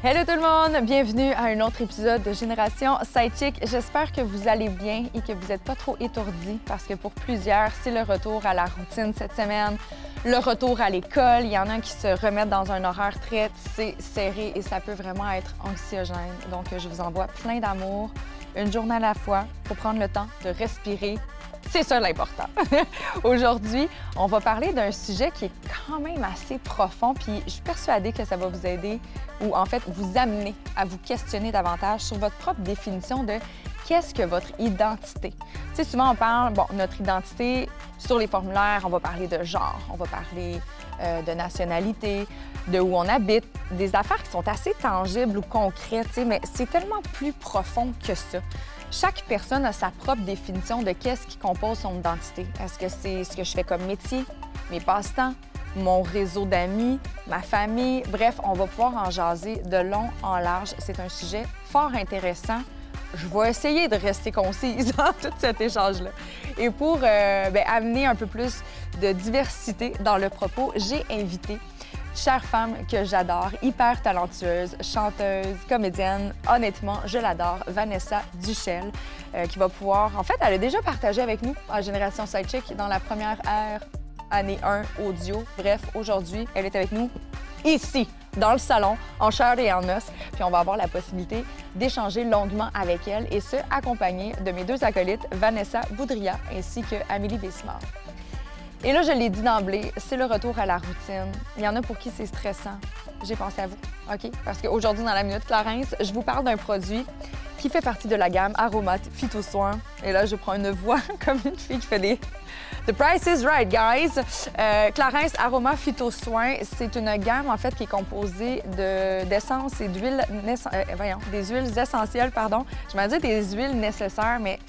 Hello tout le monde, bienvenue à un autre épisode de Génération Sidechick. J'espère que vous allez bien et que vous n'êtes pas trop étourdis parce que pour plusieurs, c'est le retour à la routine cette semaine, le retour à l'école. Il y en a qui se remettent dans un horaire très serré et ça peut vraiment être anxiogène. Donc, je vous envoie plein d'amour, une journée à la fois, pour prendre le temps de respirer, c'est ça l'important. Aujourd'hui, on va parler d'un sujet qui est quand même assez profond, puis je suis persuadée que ça va vous aider ou en fait vous amener à vous questionner davantage sur votre propre définition de qu'est-ce que votre identité. Tu sais, souvent on parle, bon, notre identité sur les formulaires, on va parler de genre, on va parler euh, de nationalité, de où on habite, des affaires qui sont assez tangibles ou concrètes, mais c'est tellement plus profond que ça. Chaque personne a sa propre définition de qu'est-ce qui compose son identité. Est-ce que c'est ce que je fais comme métier, mes passe-temps, mon réseau d'amis, ma famille? Bref, on va pouvoir en jaser de long en large. C'est un sujet fort intéressant. Je vais essayer de rester concise dans tout cet échange-là. Et pour euh, ben, amener un peu plus de diversité dans le propos, j'ai invité chère femme que j'adore, hyper talentueuse, chanteuse, comédienne. Honnêtement, je l'adore, Vanessa Duchel, euh, qui va pouvoir. En fait, elle a déjà partagé avec nous en Génération Sidechick dans la première ère, année 1 audio. Bref, aujourd'hui, elle est avec nous ici, dans le salon, en chair et en os. Puis on va avoir la possibilité d'échanger longuement avec elle et ce, accompagnée de mes deux acolytes, Vanessa Boudria ainsi que Amélie Bessimard. Et là, je l'ai dit d'emblée, c'est le retour à la routine. Il y en a pour qui c'est stressant. J'ai pensé à vous, OK? Parce qu'aujourd'hui, dans la Minute Clarence, je vous parle d'un produit qui fait partie de la gamme Aromat Phytosoin. Et là, je prends une voix comme une fille qui fait des... The price is right, guys! Euh, Clarence Aroma Phytosoin, c'est une gamme, en fait, qui est composée d'essence et d'huiles... Euh, voyons, des huiles essentielles, pardon. Je m'en dire des huiles nécessaires, mais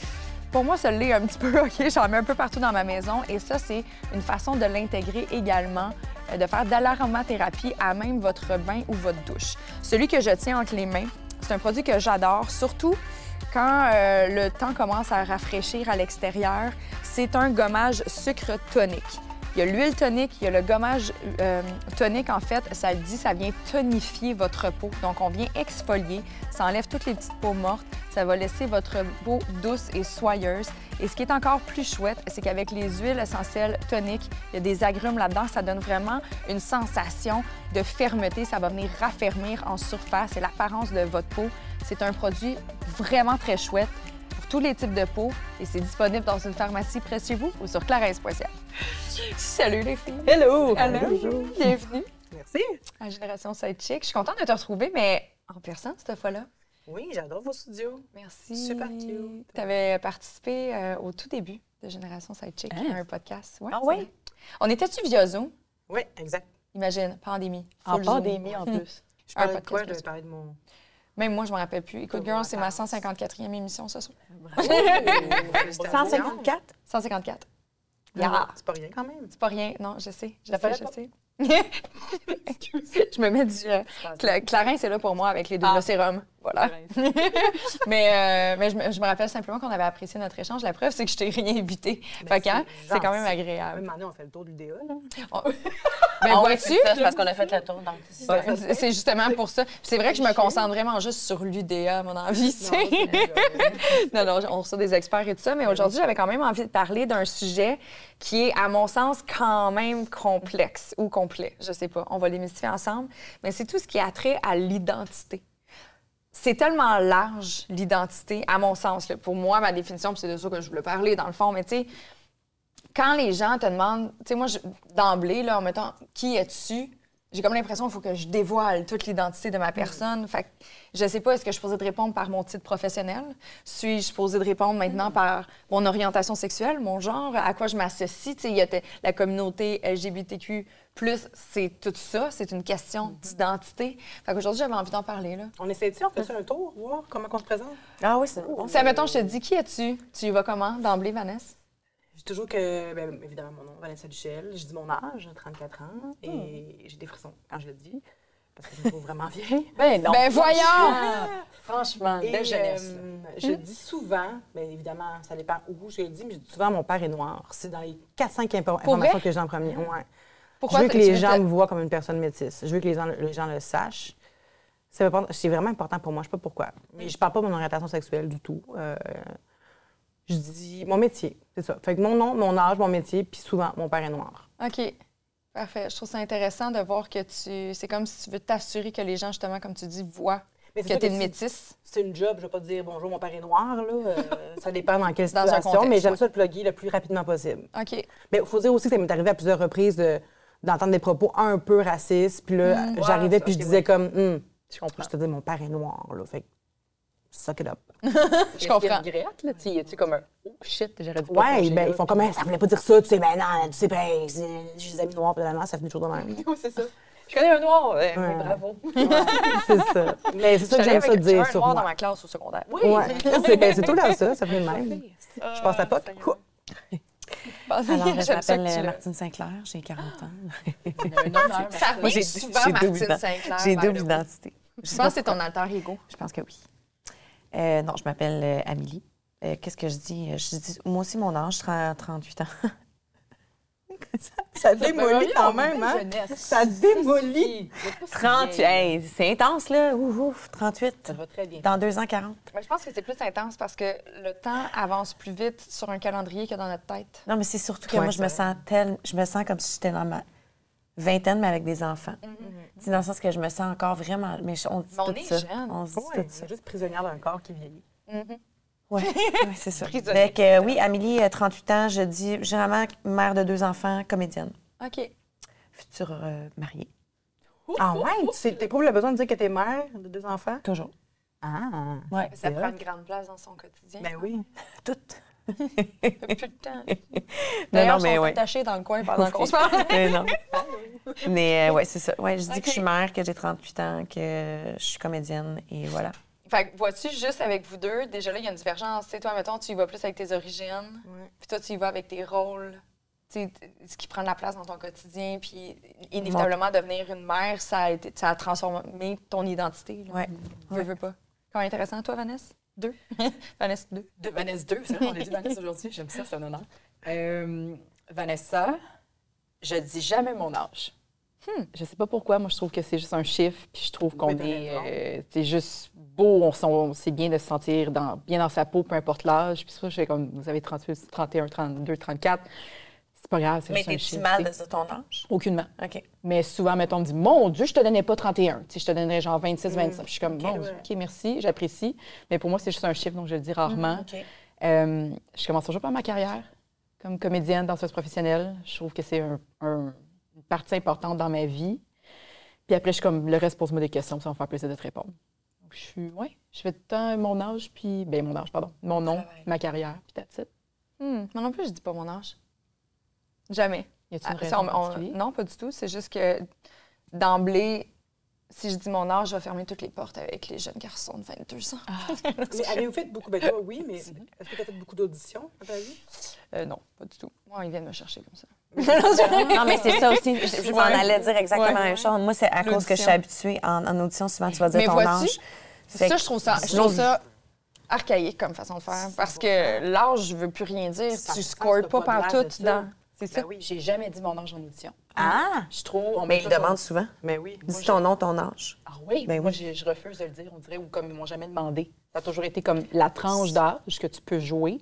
pour moi, ça l'est un petit peu, OK? J'en mets un peu partout dans ma maison. Et ça, c'est une façon de l'intégrer également, euh, de faire de l'aromathérapie à même votre bain ou votre douche. Celui que je tiens entre les mains, c'est un produit que j'adore, surtout quand euh, le temps commence à rafraîchir à l'extérieur. C'est un gommage sucre tonique. Il y a l'huile tonique, il y a le gommage euh, tonique, en fait, ça dit, ça vient tonifier votre peau. Donc, on vient exfolier, ça enlève toutes les petites peaux mortes, ça va laisser votre peau douce et soyeuse. Et ce qui est encore plus chouette, c'est qu'avec les huiles essentielles toniques, il y a des agrumes là-dedans, ça donne vraiment une sensation de fermeté. Ça va venir raffermir en surface et l'apparence de votre peau. C'est un produit vraiment très chouette tous les types de peau et c'est disponible dans une pharmacie près de chez vous ou sur clarence.ca. Salut les filles! Hello! Bonjour! Bienvenue! Merci! À Génération Sidechick. Je suis contente de te retrouver, mais en personne cette fois-là. Oui, j'adore vos studios. Merci. Super cute. Tu avais participé euh, au tout début de Génération Sidechick Hein? à un podcast. Ouais, Ah oui? On était-tu via Zoom? Oui, exact. Imagine, pandémie. En Zoom. pandémie, en plus. Je Un parlais de quoi? Je parler de mon... Même moi, je me rappelle plus. Écoute, Oh, Girl, c'est ma attends. 154e émission ce soir. Oh, félicitations. 154? 154. Ah, Yeah. C'est pas rien quand même. C'est pas rien, non, je sais. Je sais, je pas. sais. je me mets du. euh, Cla- Clarins, c'est là pour moi avec les deux Ah. sérums. Voilà. mais euh, mais je, me, je me rappelle simplement qu'on avait apprécié notre échange. La preuve, c'est que je t'ai rien invité. fait que, hein, c'est quand même agréable. Même année, on fait le tour de l'UDA, là. Ben, Ah ouais, vois-tu? c'est parce qu'on a fait le tour. Ça. Ouais, c'est- justement pour ça. C'est vrai que je me concentre vraiment juste sur l'UDA, mon envie. tu sais. non, non, on reçoit des experts et tout ça, mais aujourd'hui, j'avais quand même envie de parler d'un sujet qui est, à mon sens, quand même complexe ou complet. Je sais pas. On va les mystifier ensemble. Mais c'est tout ce qui a trait à l'identité. C'est tellement large, l'identité, à mon sens. Pour moi, ma définition, c'est de ça que je voulais parler, dans le fond, mais tu sais, quand les gens te demandent, tu sais, moi, d'emblée, là, en mettant qui es-tu, j'ai comme l'impression qu'il faut que je dévoile toute l'identité de ma personne. Fait que je sais pas, est-ce que je suis posée de répondre par mon titre professionnel? Suis-je posée de répondre maintenant par mon orientation sexuelle, mon genre, à quoi je m'associe? Tu sais, il y a la communauté LGBTQ+, c'est tout ça, c'est une question d'identité. Fait qu'aujourd'hui, j'avais envie d'en parler, là. On essaie-tu, on fait un tour, voir comment on se présente? Ah oui, c'est bon. Si, admettons, je te dis, qui es-tu? Tu y vas comment, d'emblée, Vanessa? J'ai toujours que, ben, évidemment, mon nom, Vanessa Duchel. Je dis mon âge, 34 ans, et j'ai des frissons quand je le dis, parce que je me trouve vraiment vieille. Ben non. Ben voyons! Franchement, Franchement, Et de jeunesse. euh, je dis souvent, bien évidemment, ça dépend où je le dis, mais je dis souvent mon père est noir. C'est dans les 4-5 informations que j'ai en premier. Ouais. Pourquoi je veux que les gens te- me voient comme une personne métisse. Je veux que les gens, les gens le sachent. C'est important- c'est vraiment important pour moi. Je sais pas pourquoi. Mais je parle pas de mon orientation sexuelle du tout. Euh, je dis mon métier, c'est ça. Fait que mon nom, mon âge, mon métier, puis souvent, mon père est noir. OK. Parfait. Je trouve ça intéressant de voir que tu. C'est comme si tu veux t'assurer que les gens, justement, comme tu dis, voient Mais que tu es une métisse. C'est une job, je vais pas dire bonjour, mon père est noir, là. Euh, ça dépend dans quelle Dans un situation, contexte, mais j'aime ouais. ça le plugger le plus rapidement possible. OK. Mais il faut dire aussi que ça m'est arrivé à plusieurs reprises de- d'entendre des propos un peu racistes. Puis là, Mm. j'arrivais puis je disais ouais. comme, Hum, Je comprends. je te dis, mon père est noir, là. Fait que, suck it up. Je comprends. regrette, là? Tu sais, tu comme un oh shit, j'aurais dû Ouais, ben, ils font comme, ça voulait pas dire ça, tu sais, ben non, tu sais, ben, c'est- j'ai des amis noirs, puis là, ça finit toujours de même. Oui, c'est ça. Je connais un noir. Ouais, Ouais. Bravo. c'est ça. Mais c'est ça que j'aime ça dire sur noir moi. dans ma classe au secondaire. Oui. Ouais, c'est ben, c'est tout là ça, ça fait le même. Je passe la pas. Alors, je m'appelle Martine Sinclair, j'ai 40 ans. Un honneur, Ça j'ai- souvent j'ai Martine Sinclair. J'ai double identité. Je pense que c'est ton alter ego. Je pense que oui. Euh, non, je m'appelle euh, Amélie. Euh, Qu'est-ce que je dis? Je dis moi aussi mon âge, 30 38 ans. Ça démolit quand même, hein? Ça démolit. 30, hey, c'est intense, là. Ouf, ouf, 38. Ça va très bien. Dans deux ans, 40. Mais je pense que c'est plus intense parce que le temps avance plus vite sur un calendrier que dans notre tête. Non, mais c'est surtout que Ouais, moi, je me sens tel, je me sens comme si j'étais dans ma vingtaine, mais avec des enfants. Tu sais, Dans le sens que je me sens encore vraiment. Mais je- on dit Mais on tout est ça. jeune. On se dit Ouais, tout ça. c'est juste prisonnière d'un corps qui vieillit. Oui, c'est ça. Prisonnier. Fait que, euh, oui, Amélie, euh, 38 ans, je dis généralement mère de deux enfants, comédienne, OK. future euh, mariée. Ah ouais? Tu eu le besoin de dire que t'es mère de deux enfants? Toujours. Ah. Ouais. Ça prend vrai. une grande place dans son quotidien. Ben oui. Toutes. plus de temps. Non, D'ailleurs, non, mais sont ouais. attachés dans le coin pendant qu'on se parle. Euh, non. Mais euh, ouais, c'est ça. Ouais, je dis que je suis mère, que j'ai 38 ans, que je suis comédienne et voilà. Fait que vois-tu, juste avec vous deux, déjà là, il y a une divergence. Tu sais, toi, mettons, tu y vas plus avec tes origines, puis toi, tu y vas avec tes rôles. Tu sais, t- ce qui prend de la place dans ton quotidien, puis inévitablement, devenir une mère, ça a, été, ça a transformé ton identité. Là. Ouais. Veux, veux pas. Comment intéressant, toi, Vanessa? Vanessa, deux. De Vanessa 2, c'est vrai, on a dit Vanessa aujourd'hui. J'aime ça, c'est un honneur. Euh, Vanessa, je dis jamais mon âge. Je sais pas pourquoi. Moi, je trouve que c'est juste un chiffre. Puis je trouve qu'on Oui, est. euh, c'est juste beau. On, c'est bien de se sentir dans, bien dans sa peau, peu importe l'âge. Puis ça, je fais comme vous avez 38, 31, 32, 34. C'est pas grave. C'est Mais juste un t'es-tu mal de ton âge? Aucunement. OK. Mais souvent, mettons, on me dit Mon Dieu, je te donnais pas 31. Tu sais, je te donnerais genre 26, 25. Puis je suis comme Bon, ouais. OK, merci, j'apprécie. Mais pour moi, c'est juste un chiffre, donc je le dis rarement. OK. Euh, je commence toujours par ma carrière comme comédienne, danseuse professionnelle. Je trouve que c'est un- un- une partie importante dans ma vie. Puis après, je suis comme, le reste, pose-moi des questions, ça va me faire plaisir de te répondre. Donc, je suis, ouais, je fais tout le temps mon âge, puis, ben mon âge, pardon, mon nom, ma carrière, puis that's it. Hmm, Moi non plus, je dis pas mon âge. Jamais. Y a-t-il une Ah, raison ça, on- on- particulière? non, pas du tout. C'est juste que d'emblée, si je dis mon âge, je vais fermer toutes les portes avec les jeunes garçons de 22 ans. Mais avez-vous fait beaucoup, ben toi, oui, mais est-ce que tu as fait beaucoup d'auditions dans ta vie? Euh, non, pas du tout. Moi, ils viennent me chercher comme ça. Non, mais c'est ça aussi. Je, je m'en allais dire exactement la même chose. Moi, c'est à cause que je suis habituée en, en audition. Souvent, tu vas dire Mais ton âge. Ça, je trouve ça, je trouve ça archaïque comme façon de faire. Parce que l'âge ne veut plus rien dire. Ça tu fait scores pas partout dans. C'est ça? Ben oui, j'ai jamais dit mon âge en audition. Ah! Je trouve. on Mais met il ça demande sur- souvent. Mais oui. Dis ton nom, ton âge. Ah oui, Ben moi, oui. je, refuse de le dire, on dirait, ou comme ils m'ont jamais demandé. Ça a toujours été comme la tranche d'âge que tu peux jouer,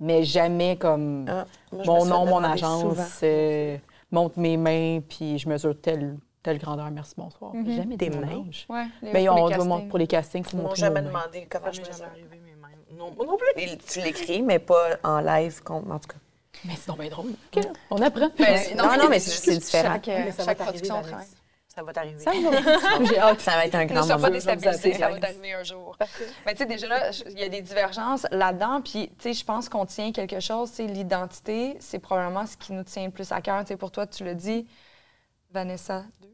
mais jamais comme Ah, moi, mon nom, mon agence, euh, monte mes mains, puis je mesure telle, telle grandeur, merci, bonsoir. J'ai jamais mon mains? Ouais, les- Ben, on doit mon- castings. pour les castings, Ils m'ont jamais demandé comment je Ça m'est me jamais sens. arrivé, mais même. Non, non plus. Et Tu l'écris, mais pas en live. En tout cas. Mais c'est donc bien drôle. OK, On apprend. Ben, Non, non, mais c'est c'est différent. Chaque, Mais ça va chaque production travaille. Ça va t'arriver. Ça va. J'ai hâte. Ça va être un Ne grand moment. pas déstabilisé, ça va t'arriver un jour. Mais tu sais, déjà là, il y a des divergences là-dedans, puis tu sais, je pense qu'on tient quelque chose, c'est l'identité, c'est probablement ce qui nous tient le plus à cœur. Tu sais, pour toi, tu le dis, Vanessa 2.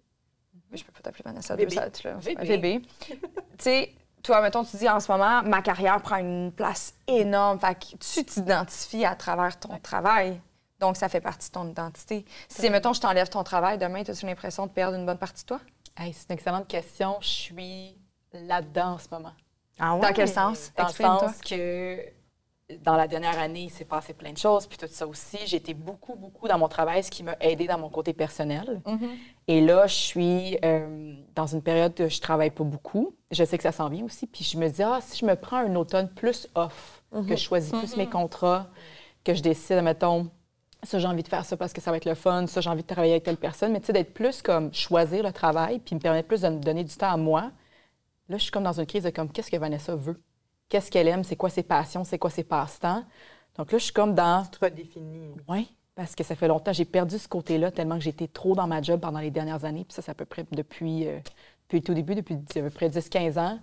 Oui, je peux pas t'appeler Vanessa 2, VB. ça, tu l'as. VB. tu sais, toi, mettons, tu dis en ce moment, ma carrière prend une place énorme. Fait que tu t'identifies à travers ton travail. Donc, ça fait partie de ton identité. Si, mettons, je t'enlève ton travail, demain, as-tu l'impression de perdre une bonne partie de toi? Hey, c'est une excellente question. Je suis là-dedans en ce moment. Ah ouais? Dans quel sens? Dans le Exprime-toi. sens que dans la dernière année, il s'est passé plein de choses, puis tout ça aussi. J'ai été beaucoup, beaucoup dans mon travail, ce qui m'a aidé dans mon côté personnel. Mhm. Et là, je suis euh, dans une période où je travaille pas beaucoup. Je sais que ça s'en vient aussi. Puis je me dis, ah, si je me prends un automne plus off, que je choisis plus mes contrats, que je décide, mettons, ça, j'ai envie de faire ça parce que ça va être le fun, ça, j'ai envie de travailler avec telle personne, mais tu sais, d'être plus comme choisir le travail, puis me permettre plus de me donner du temps à moi. Là, je suis comme dans une crise de comme, qu'est-ce que Vanessa veut? Qu'est-ce qu'elle aime? C'est quoi ses passions? C'est quoi ses passe-temps? Donc là, je suis comme dans te redéfinis. oui, parce que ça fait longtemps. J'ai perdu ce côté-là tellement que j'étais trop dans ma job pendant les dernières années. Puis ça, c'est à peu près depuis, euh, depuis le tout début, depuis à peu près 10-15 ans.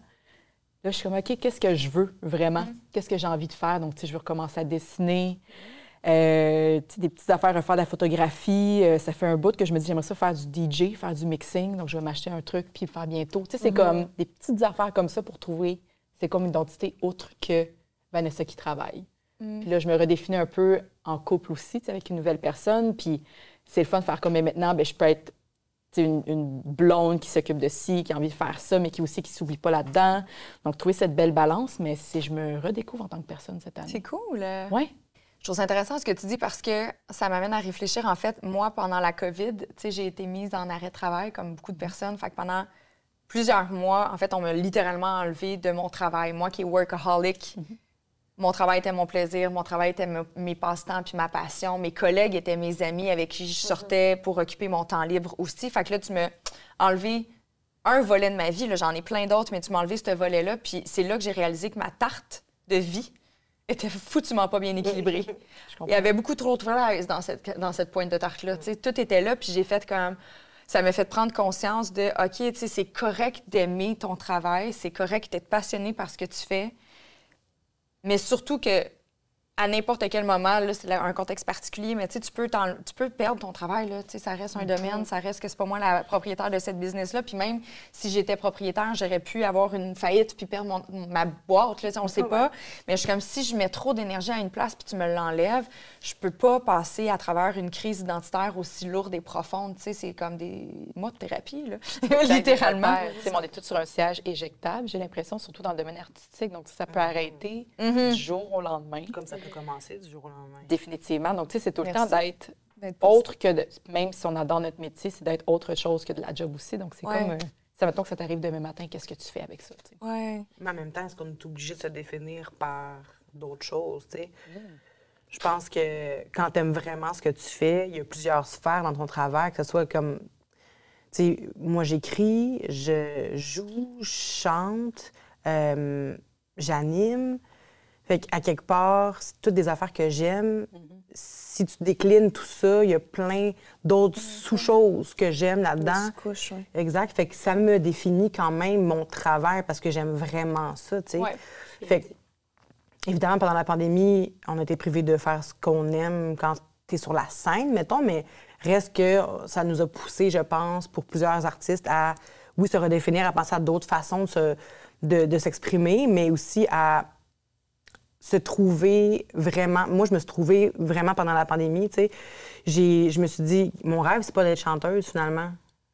Là, je suis comme, OK, qu'est-ce que je veux vraiment? Qu'est-ce que j'ai envie de faire? Donc, tu sais, je veux recommencer à dessiner. Euh, des petites affaires, refaire de la photographie. Euh, ça fait un bout que je me dis, j'aimerais ça faire du DJ, faire du mixing. Donc, je vais m'acheter un truc puis le faire bientôt. Tu sais, c'est comme des petites affaires comme ça pour trouver, c'est comme une identité autre que Vanessa qui travaille. Puis là, je me redéfinis un peu en couple aussi, avec une nouvelle personne. Puis c'est le fun de faire comme mais maintenant, ben, je peux être une, une blonde qui s'occupe de ci, qui a envie de faire ça, mais qui aussi qui s'oublie pas là-dedans. Donc, trouver cette belle balance, mais c'est je me redécouvre en tant que personne cette année. C'est cool. Oui, Je trouve ça intéressant ce que tu dis parce que ça m'amène à réfléchir. En fait, moi, pendant la COVID, j'ai été mise en arrêt de travail comme beaucoup de personnes. Fait que pendant plusieurs mois, en fait, on m'a littéralement enlevé de mon travail. Moi qui est workaholic, mon travail était mon plaisir, mon travail était me- mes passe-temps puis ma passion. Mes collègues étaient mes amis avec qui je sortais pour occuper mon temps libre aussi. Fait que là, tu m'as enlevé un volet de ma vie. J'en ai plein d'autres, mais tu m'as enlevé ce volet-là. Puis c'est là que j'ai réalisé que ma tarte de vie était foutument pas bien équilibrée. Il y avait beaucoup trop de fraises dans cette, dans cette pointe de tarte-là. Tout était là, puis j'ai fait comme. Ça m'a fait prendre conscience de, OK, tu sais, c'est correct d'aimer ton travail, c'est correct d'être passionné par ce que tu fais, mais surtout que à n'importe quel moment, là, c'est un contexte particulier, mais tu sais, tu peux, tu peux perdre ton travail, là, tu sais, ça reste un domaine, ça reste que c'est pas moi la propriétaire de cette business-là, puis même si j'étais propriétaire, j'aurais pu avoir une faillite puis perdre mon- ma boîte, là, on le sait pas, mais je suis comme si je mets trop d'énergie à une place puis tu me l'enlèves, je peux pas passer à travers une crise identitaire aussi lourde et profonde, tu sais, c'est comme des mois de thérapie, là, littéralement. Tu sais, mais on est tous sur un siège éjectable, j'ai l'impression, surtout dans le domaine artistique. Donc, ça peut arrêter Mhm. du jour au lendemain. Comme ça commencer du jour au lendemain. Définitivement. Donc, tu sais, c'est tout le temps d'être autre que de. Même si on adore notre métier, c'est d'être autre chose que de la job aussi. Donc, c'est Ouais. comme. euh, ça mettons que ça t'arrive demain matin, qu'est-ce que tu fais avec ça? tu sais? Ouais. Mais en même temps, est-ce qu'on est obligé de se définir par d'autres choses, tu sais? Je pense que quand tu aimes vraiment ce que tu fais, il y a plusieurs sphères dans ton travail, que ce soit comme. Tu sais, moi, j'écris, je joue, je chante, euh, j'anime. Fait qu'à quelque part, c'est toutes des affaires que j'aime. Si tu déclines tout ça, il y a plein d'autres sous-choses que j'aime là-dedans. oui. Exact. Fait que ça me définit quand même mon travail parce que j'aime vraiment ça, tu sais. Ouais. Fait que, évidemment, pendant la pandémie, on a été privés de faire ce qu'on aime quand tu es sur la scène, mettons, mais reste que ça nous a poussé, je pense, pour plusieurs artistes à, oui, se redéfinir, à penser à d'autres façons de, se- de- de s'exprimer, mais aussi à se trouver vraiment. Moi, je me suis trouvée vraiment pendant la pandémie, tu sais. J'ai- Je me suis dit, mon rêve, c'est pas d'être chanteuse, finalement.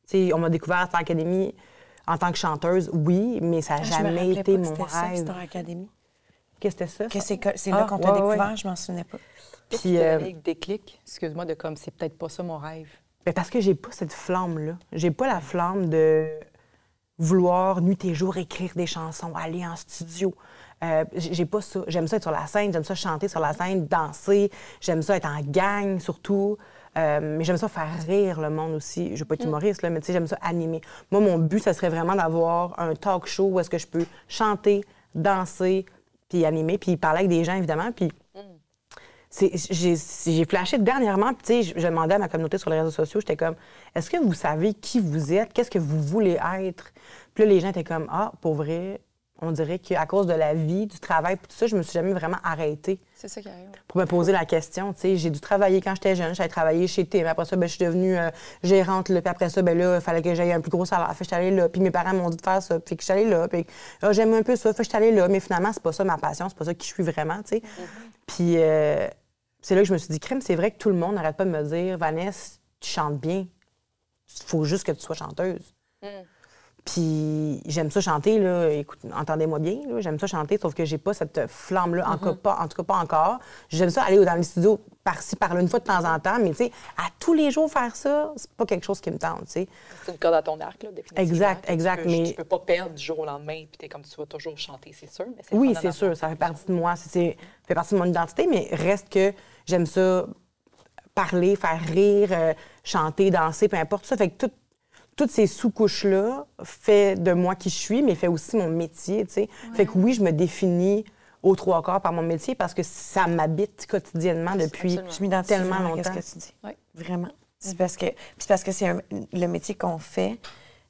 Tu sais, on m'a découvert à Star Academy en tant que chanteuse, oui, mais ça n'a Ah, je me jamais été pas que mon c'était ça, rêve. Star Academy. Qu'est-ce que c'était ça? Que c'est que- c'est là Ah, qu'on t'a ouais, ouais. découvert, je m'en souvenais pas. Puis, Puis, euh, le déclic, excuse-moi, de comme, c'est peut-être pas ça mon rêve. Ben, parce que j'ai pas cette flamme-là. J'ai pas la flamme de vouloir nuit et jour écrire des chansons, aller en studio. Euh, j'ai pas ça. J'aime ça être sur la scène, j'aime ça chanter sur la scène, danser. J'aime ça être en gang surtout. Euh, mais j'aime ça faire rire le monde aussi. Je veux pas être humoriste, là, mais tu sais, j'aime ça animer. Moi, mon but, ça serait vraiment d'avoir un talk show où est-ce que je peux chanter, danser, puis animer, puis parler avec des gens, évidemment. Puis c'est- j'ai flashé dernièrement, puis tu sais, je, je demandais à ma communauté sur les réseaux sociaux, j'étais comme, est-ce que vous savez qui vous êtes? Qu'est-ce que vous voulez être? Puis là, les gens étaient comme, ah, pour vrai, on dirait qu'à cause de la vie, du travail, tout ça, je me suis jamais vraiment arrêtée C'est ça qui arrive. pour me poser la question. Tu sais, j'ai dû travailler quand j'étais jeune. J'allais travailler chez Tim. Après ça, ben, je suis devenue euh, gérante. Là. Puis après ça, ben, là, il fallait que j'aille un plus gros salaire. Fait que allée là. Puis mes parents m'ont dit de faire ça. Puis que je suis allée là. Puis ah, j'aime un peu ça. Fait que je suis allée là. Mais finalement, c'est pas ça ma passion. C'est pas ça qui je suis vraiment, tu sais. Puis, euh, c'est là que je me suis dit, crème, c'est vrai que tout le monde n'arrête pas de me dire, Vanessa, tu chantes bien. Il faut juste que tu sois chanteuse. Puis j'aime ça chanter, là. Écoute, entendez-moi bien. J'aime ça chanter, sauf que j'ai pas cette flamme-là, en, tout cas pas- en tout cas pas encore. J'aime ça aller dans les studios par-ci, par-là, une fois de temps en temps, mais tu sais, à tous les jours faire ça, c'est pas quelque chose qui me tente, tu sais. C'est une corde à ton arc, là, définitivement. Exact, Tu exact, peux- mais- Tu peux pas perdre du jour au lendemain, puis t'es comme tu vas toujours chanter, c'est sûr. Mais Oui, c'est sûr, ça fait partie de moi, c'est- fait partie de mon identité, mais reste que j'aime ça parler, faire rire, euh, chanter, danser, peu importe ça. Fait que tout- toutes ces sous-couches-là fait de moi qui je suis, mais fait aussi mon métier, tu sais. Fait que oui, je me définis aux trois quarts par mon métier parce que ça m'habite quotidiennement depuis Je tellement longtemps. ce que tu dis. Oui. Vraiment. C'est parce que, puis c'est parce que c'est un- le métier qu'on fait,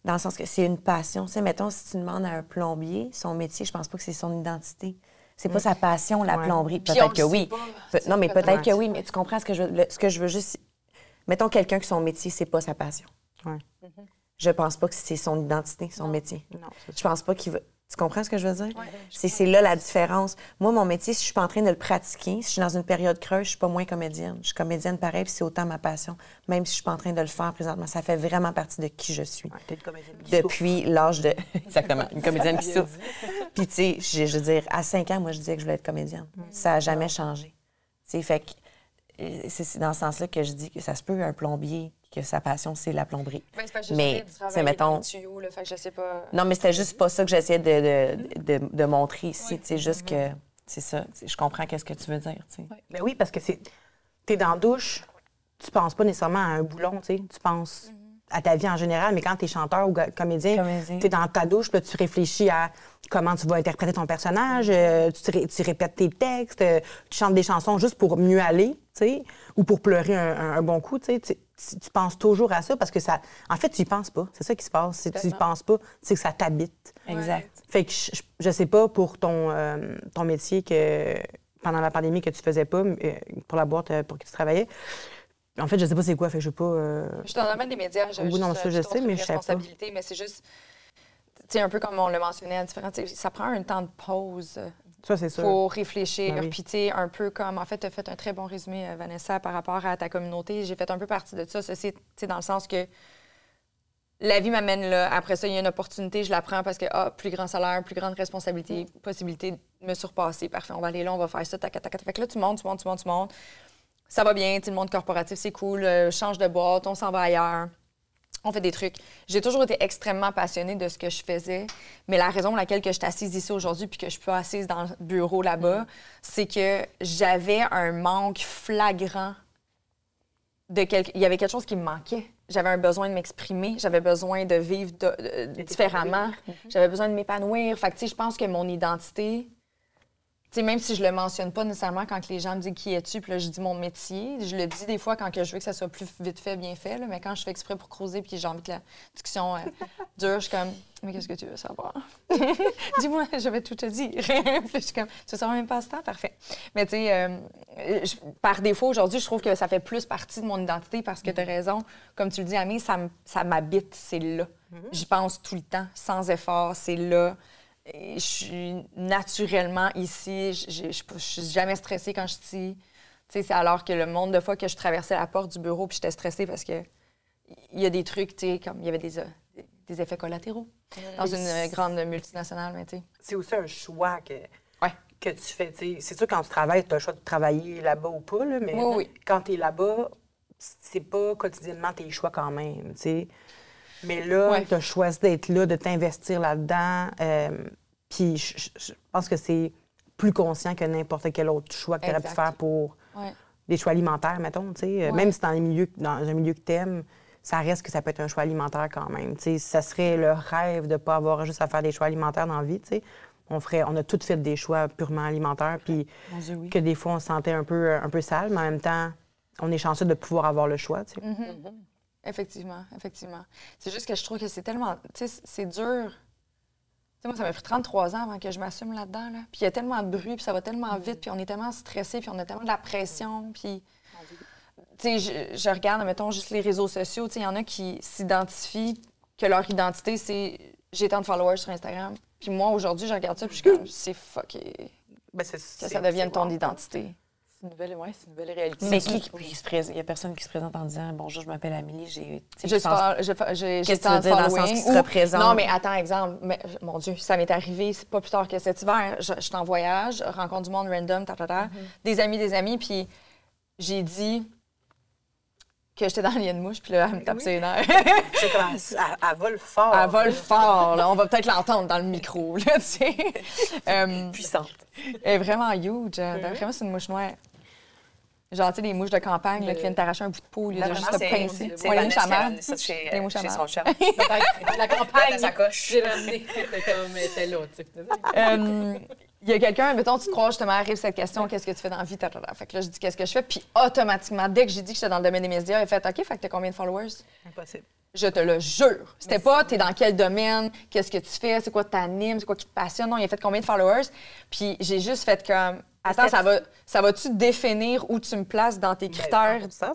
dans le sens que c'est une passion. Tu sais, mettons, si tu demandes à un plombier, son métier, je pense pas que c'est son identité. C'est pas sa passion, la Ouais. plomberie. Peut-être que oui. pas, non, mais peut-être. peut-être que oui, mais tu comprends ce que je veux, le- ce que je veux juste. Mettons quelqu'un que son métier, c'est pas sa passion. Ouais. Je pense pas que c'est son identité, son métier. Non, Je pense pas qu'il va. Tu comprends ce que je veux dire? c'est c'est là la différence. Moi, mon métier, si je suis pas en train de le pratiquer, si je suis dans une période creuse, je suis pas moins comédienne. Je suis comédienne pareil, puis c'est autant ma passion. Même si je suis pas en train de le faire présentement, ça fait vraiment partie de qui je suis. Ouais, t'es une comédienne qui souffre. Depuis l'âge de. Exactement, une comédienne qui souffre. Puis, tu sais, je je veux dire, à 5 ans, moi, je disais que je voulais être comédienne. Ça n'a jamais changé. Tu sais, fait que euh, c'est dans ce sens-là que je dis que ça se peut, un plombier, que sa passion, c'est la plomberie. Ben, c'est que Mais, c'est, mettons- dans le tuyau, là, fait que je sais pas. Non, mais c'était juste pas ça que j'essayais de, de, de- de montrer ici. C'est juste que c'est ça. Je comprends qu'est-ce que tu veux dire. tu. Ben oui, parce que c'est. T'es dans la douche, tu penses pas nécessairement à un boulon, tu sais. Tu penses à ta vie en général, mais quand t'es chanteur ou comédien, Comédien. t'es dans ta douche, là, tu réfléchis à comment tu vas interpréter ton personnage, euh, tu, te ré- tu répètes tes textes, euh, tu chantes des chansons juste pour mieux aller, tu sais, ou pour pleurer un, un- un bon coup, tu sais. Tu, penses toujours à ça parce que ça. En fait, tu y penses pas. C'est ça qui se passe. C'est tu y penses pas, c'est que ça t'habite. Exact. Fait que je, je- je sais pas pour ton, euh, ton métier que pendant la pandémie que tu faisais pas, euh, pour la boîte euh, pour qui tu travaillais. En fait, je sais pas c'est quoi, fait que je sais pas. euh, Je suis dans le domaine des médias, Oui, juste, non, ça, je sais, mais je savais pas. mais c'est juste, tu sais, un peu comme on l'a mentionné à différents, sais, ça prend un temps de pause ça, c'est sûr. pour réfléchir. Ben oui. Puis, tu sais, un peu comme, en fait, tu as fait un très bon résumé, euh, Vanessa, par rapport à ta communauté. J'ai fait un peu partie de ça, ceci, tu sais, dans le sens que la vie m'amène là. Après ça, il y a une opportunité, je la prends parce que, ah, plus grand salaire, plus grande responsabilité, possibilité de me surpasser. Parfait, on va aller là, on va faire ça, tac, tac, tac. Fait que là, tu montes, tu montes, tu montes, tu montes. Ça va bien, tu sais, le monde corporatif, c'est cool, euh, change de boîte, on s'en va ailleurs. On fait des trucs. J'ai toujours été extrêmement passionnée de ce que je faisais, mais la raison pour laquelle que je suis assise ici aujourd'hui puis que je suis pas assise dans le bureau là-bas, c'est que j'avais un manque flagrant de quelque... Il y avait quelque chose qui me manquait. J'avais un besoin de m'exprimer, j'avais besoin de vivre de- de- différemment, j'avais besoin de m'épanouir. Fait que, je pense que mon identité, tu sais, même si je le mentionne pas nécessairement quand les gens me disent qui es-tu, puis là, je dis mon métier, je le dis des fois quand que je veux que ça soit plus vite fait, bien fait, là, mais quand je fais exprès pour creuser puis j'ai envie que la discussion euh, dure, je suis comme, mais qu'est-ce que tu veux savoir? Dis-moi, je vais tout te dire. puis je suis comme, tu veux savoir même pas ce temps? Parfait. Mais tu sais, euh, par défaut, aujourd'hui, je trouve que ça fait plus partie de mon identité parce que tu as raison. Comme tu le dis, Amé, ça m'habite, c'est là. J'y pense tout le temps, sans effort, c'est là. Je suis naturellement ici. Je- je suis jamais stressée quand je suis ici. C'est alors que le monde de fois que je traversais la porte du bureau puis j'étais stressée parce que il y a des trucs, tu sais, comme il y avait des, euh, des- effets collatéraux dans une euh, grande multinationale, mais tu sais. C'est aussi un choix que, Ouais. que tu fais. C'est sûr, quand tu travailles, tu as le choix de travailler là-bas ou pas, là, mais Oui, oui. quand tu es là-bas, c'est pas quotidiennement tes choix quand même. tu sais. Mais là, Ouais. tu as choisi d'être là, de t'investir là-dedans. euh, Puis je, pense que c'est plus conscient que n'importe quel autre choix que tu aurais pu faire pour Ouais. des choix alimentaires, mettons. Ouais. Même si dans, les milieux, dans un milieu que tu aimes, ça reste que ça peut être un choix alimentaire quand même. tu sais. Ça serait le rêve de ne pas avoir juste à faire des choix alimentaires dans la vie. On, ferait, on a toutes fait des choix purement alimentaires, puis oui. que des fois, on se sentait un peu, un peu sale, mais en même temps, on est chanceux de pouvoir avoir le choix. Mm-hmm. Effectivement, effectivement. C'est juste que je trouve que c'est tellement. C'est dur. Moi, ça m'a pris 33 ans avant que je m'assume là-dedans. Là. Puis il y a tellement de bruit, puis ça va tellement vite, puis on est tellement stressé, puis on a tellement de la pression, puis. Tu sais, je, je regarde, mettons, juste les réseaux sociaux. Tu sais, il y en a qui s'identifient que leur identité, c'est j'ai tant de followers sur Instagram. Puis moi, aujourd'hui, je regarde ça, puis je suis comme, c'est fucké. Ben, Que ça devienne ton identité. C'est une nouvelle, ouais, une nouvelle réalité. C'est qui qui se présente? Il n'y a personne qui se présente en disant Bonjour, je m'appelle Amélie, j'ai. j'ai- Qu'est-ce que tu veux dire dans le sens qu'il se représente? Non, mais attends, exemple. Mais, mon Dieu, ça m'est arrivé, c'est pas plus tard que cet hiver. Je, je suis en voyage, rencontre du monde random, ta, ta, ta, Mm-hmm. des amis, des amis, puis j'ai dit que j'étais dans le lien de mouche, puis là, elle me tape sur les nerfs. Comme, elle, vole fort. Elle vole fort, là. On va peut-être l'entendre dans le micro, là, tu sais. Euh, puissante. elle est vraiment huge. euh, Mm-hmm. Vraiment, c'est une mouche noire. Genre, tu sais, les mouches de campagne là, qui viennent t'arracher un bout de peau, ils ont juste te pincer. C'est les mouches à marde. Les mouches à marde. La campagne. Sa coche. J'ai ramené. C'était comme, elle était là, tu sais. Euh, Il y a quelqu'un, mettons, tu te crois justement, arrive cette question, qu'est-ce que tu fais dans la vie? Fait que là, je dis, qu'est-ce que je fais? Puis automatiquement, dès que j'ai dit que j'étais dans le domaine des médias, il a fait, OK, fait que t'as combien de followers? Impossible. Je te le jure. C'était pas, t'es dans quel domaine, qu'est-ce que tu fais, c'est quoi t'animes, c'est quoi qui te passionne? Non, il a fait combien de followers? Puis j'ai juste fait comme, attends, ça va, ça va-tu définir où tu me places dans tes critères? Ça,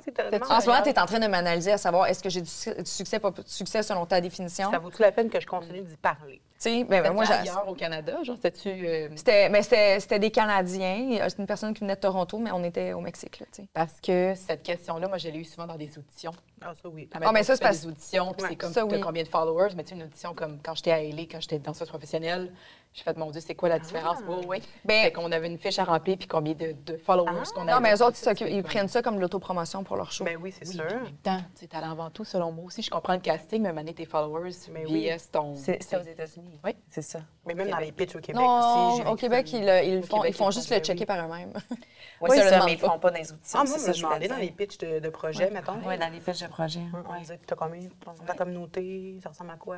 En ce moment, tu es en train de m'analyser à savoir est-ce que j'ai du, su- du succès, pas de succès selon ta définition? Ça vaut-tu la peine que je continue d'y parler? Tu sais, ben, ben, moi, j'ai- ailleurs au Canada, genre, c'était-tu. euh, C'était, mais c'était, c'était des Canadiens. Euh, C'est une personne qui venait de Toronto, mais on était au Mexique, là, tu sais. Parce que cette question-là, moi, je l'ai eu souvent dans des auditions. Ah, ça, oui. Ah, mais ça, c'est parce- des auditions, puis Ouais, c'est comme, ça, oui. combien de followers? Mais tu sais, une audition comme quand j'étais à LA, quand j'étais danseuse professionnelle, j'ai fait, mon Dieu, c'est quoi la différence? Oui, oui. Ben- fait qu'on avait une fiche à remplir, puis combien de, de followers qu'on avait. Non, mais eux autres, ils, c'est ils prennent ça comme de l'autopromotion pour leur show. Ben oui, c'est Oui, sûr. temps, tu sais, talent avant tout, selon moi aussi. Je comprends le casting, mais mener tes followers, Mais oui. Ton... C'est c'est aux États-Unis. Oui. C'est ça. Mais même dans les pitchs au Québec non, aussi. au Québec, ils, ils font, Québec, ils font juste le checker oui. par eux-mêmes. Oui, ça, c'est mais ils pas. font pas dans les auditions. Ah, moi, c'est je voulais dans les pitchs de, projets, mettons. Oui, dans les fiches de projet. On disait, t'as combien dans ta communauté? Ça ressemble à quoi?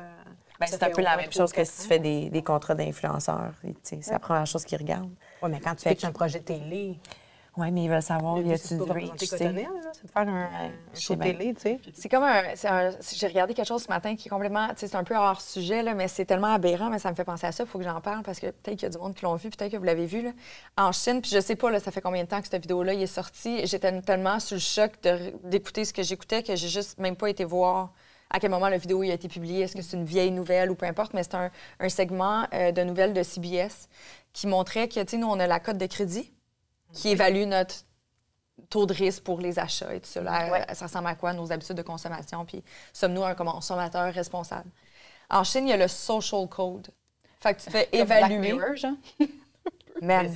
Ben, c'est un peu la même chose que si tu fais des, des contrats d'influenceurs. C'est la première chose qu'ils regardent. Oui, mais quand tu Fait pitches un projet télé, Oui, mais ils veulent savoir, le y a-tu c'est du reach, tu sais. C'est de faire un, show télé, tu sais. C'est comme un. J'ai regardé quelque chose ce matin qui est complètement. tu sais, C'est un peu hors sujet, là, mais c'est tellement aberrant, mais ça me fait penser à ça. Il faut que j'en parle parce que peut-être qu'il y a du monde qui l'ont vu, peut-être que vous l'avez vu. Là, en Chine, puis je sais pas, là, ça fait combien de temps que cette vidéo-là il est sortie. J'étais tellement sur le choc d'écouter ce que j'écoutais que j'ai juste même pas été voir à quel moment la vidéo a été publiée. Est-ce que c'est une vieille nouvelle ou peu importe, mais c'est un, un segment euh, de nouvelles de CBS qui montrait que, tu sais, nous, on a la cote de crédit qui évalue notre taux de risque pour les achats et tout là. Ouais. Ça ressemble à quoi nos habitudes de consommation? Puis sommes-nous un consommateur responsable? En Chine, il y a le social code. Fait que tu te fais évaluer. Mirror, genre.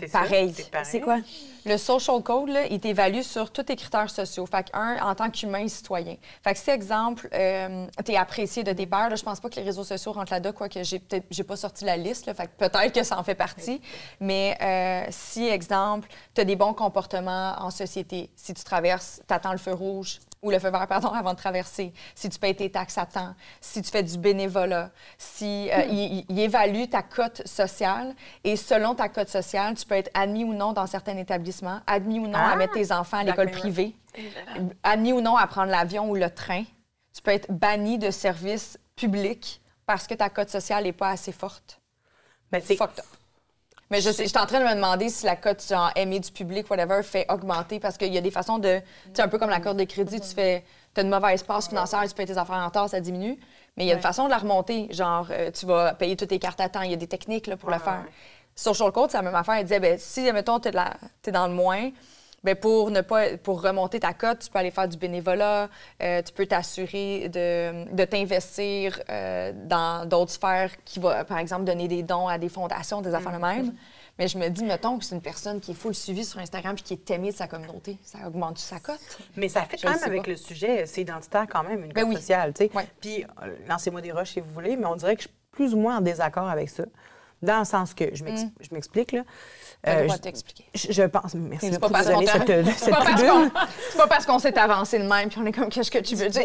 Ça, pareil. c'est quoi? Le social code, là, il t'évalue sur tous tes critères sociaux. Fait que, un, en tant qu'humain citoyen. Fait que si, exemple, euh, t'es apprécié de tes pairs, là, je pense pas que les réseaux sociaux rentrent là-dedans, quoique j'ai peut-être j'ai pas sorti la liste, là, fait que peut-être que ça en fait partie. Mais euh, si, exemple, t'as des bons comportements en société, si tu traverses, t'attends le feu rouge ou le feu vert, pardon, avant de traverser, si tu payes tes taxes à temps, si tu fais du bénévolat, si euh, il, il- évalue ta cote sociale et selon ta cote sociale, tu peux être admis ou non dans certains établissements, admis ou non à mettre tes enfants à l'école privée, admis ou non à prendre l'avion ou le train. Tu peux être banni de services publics parce que ta cote sociale n'est pas assez forte. Ben, c'est Fucked up. Mais je j'étais en train de me demander si la cote genre aimée du public, whatever, fait augmenter parce qu'il y a des façons de. Tu sais, un peu comme la carte de crédit, tu fais. Tu as une mauvaise passe financière, tu payes tes affaires en retard, ça diminue. Mais il y a une façon de la remonter. Genre, euh, tu vas payer toutes tes cartes à temps. Il y a des techniques là, pour le faire. Social Code, c'est la même affaire. Il disait, ben, si, mettons, tu es, dans le moins, ben, pour, ne pas, pour remonter ta cote, tu peux aller faire du bénévolat, euh, tu peux t'assurer de, de t'investir euh, dans d'autres sphères qui va, par exemple, donner des dons à des fondations, des affaires de même. Mais je me dis, mettons que c'est une personne qui est full suivie sur Instagram puis qui est aimée de sa communauté. Ça augmente sa cote? Mais ça fait quand même avec pas. le sujet, c'est identitaire quand même, une Ben cause oui. sociale, tu sais. Ouais. Puis, euh, lancez-moi des roches si vous voulez, mais on dirait que je suis plus ou moins en désaccord avec ça. Dans le sens que, je je m'explique, là. Euh, je- de t'expliquer. je, je pense... Merci C'est pas, parce de qu'on cette, cette pas parce qu'on- pas parce qu'on s'est avancé de même puis on est comme, qu'est-ce que tu veux dire?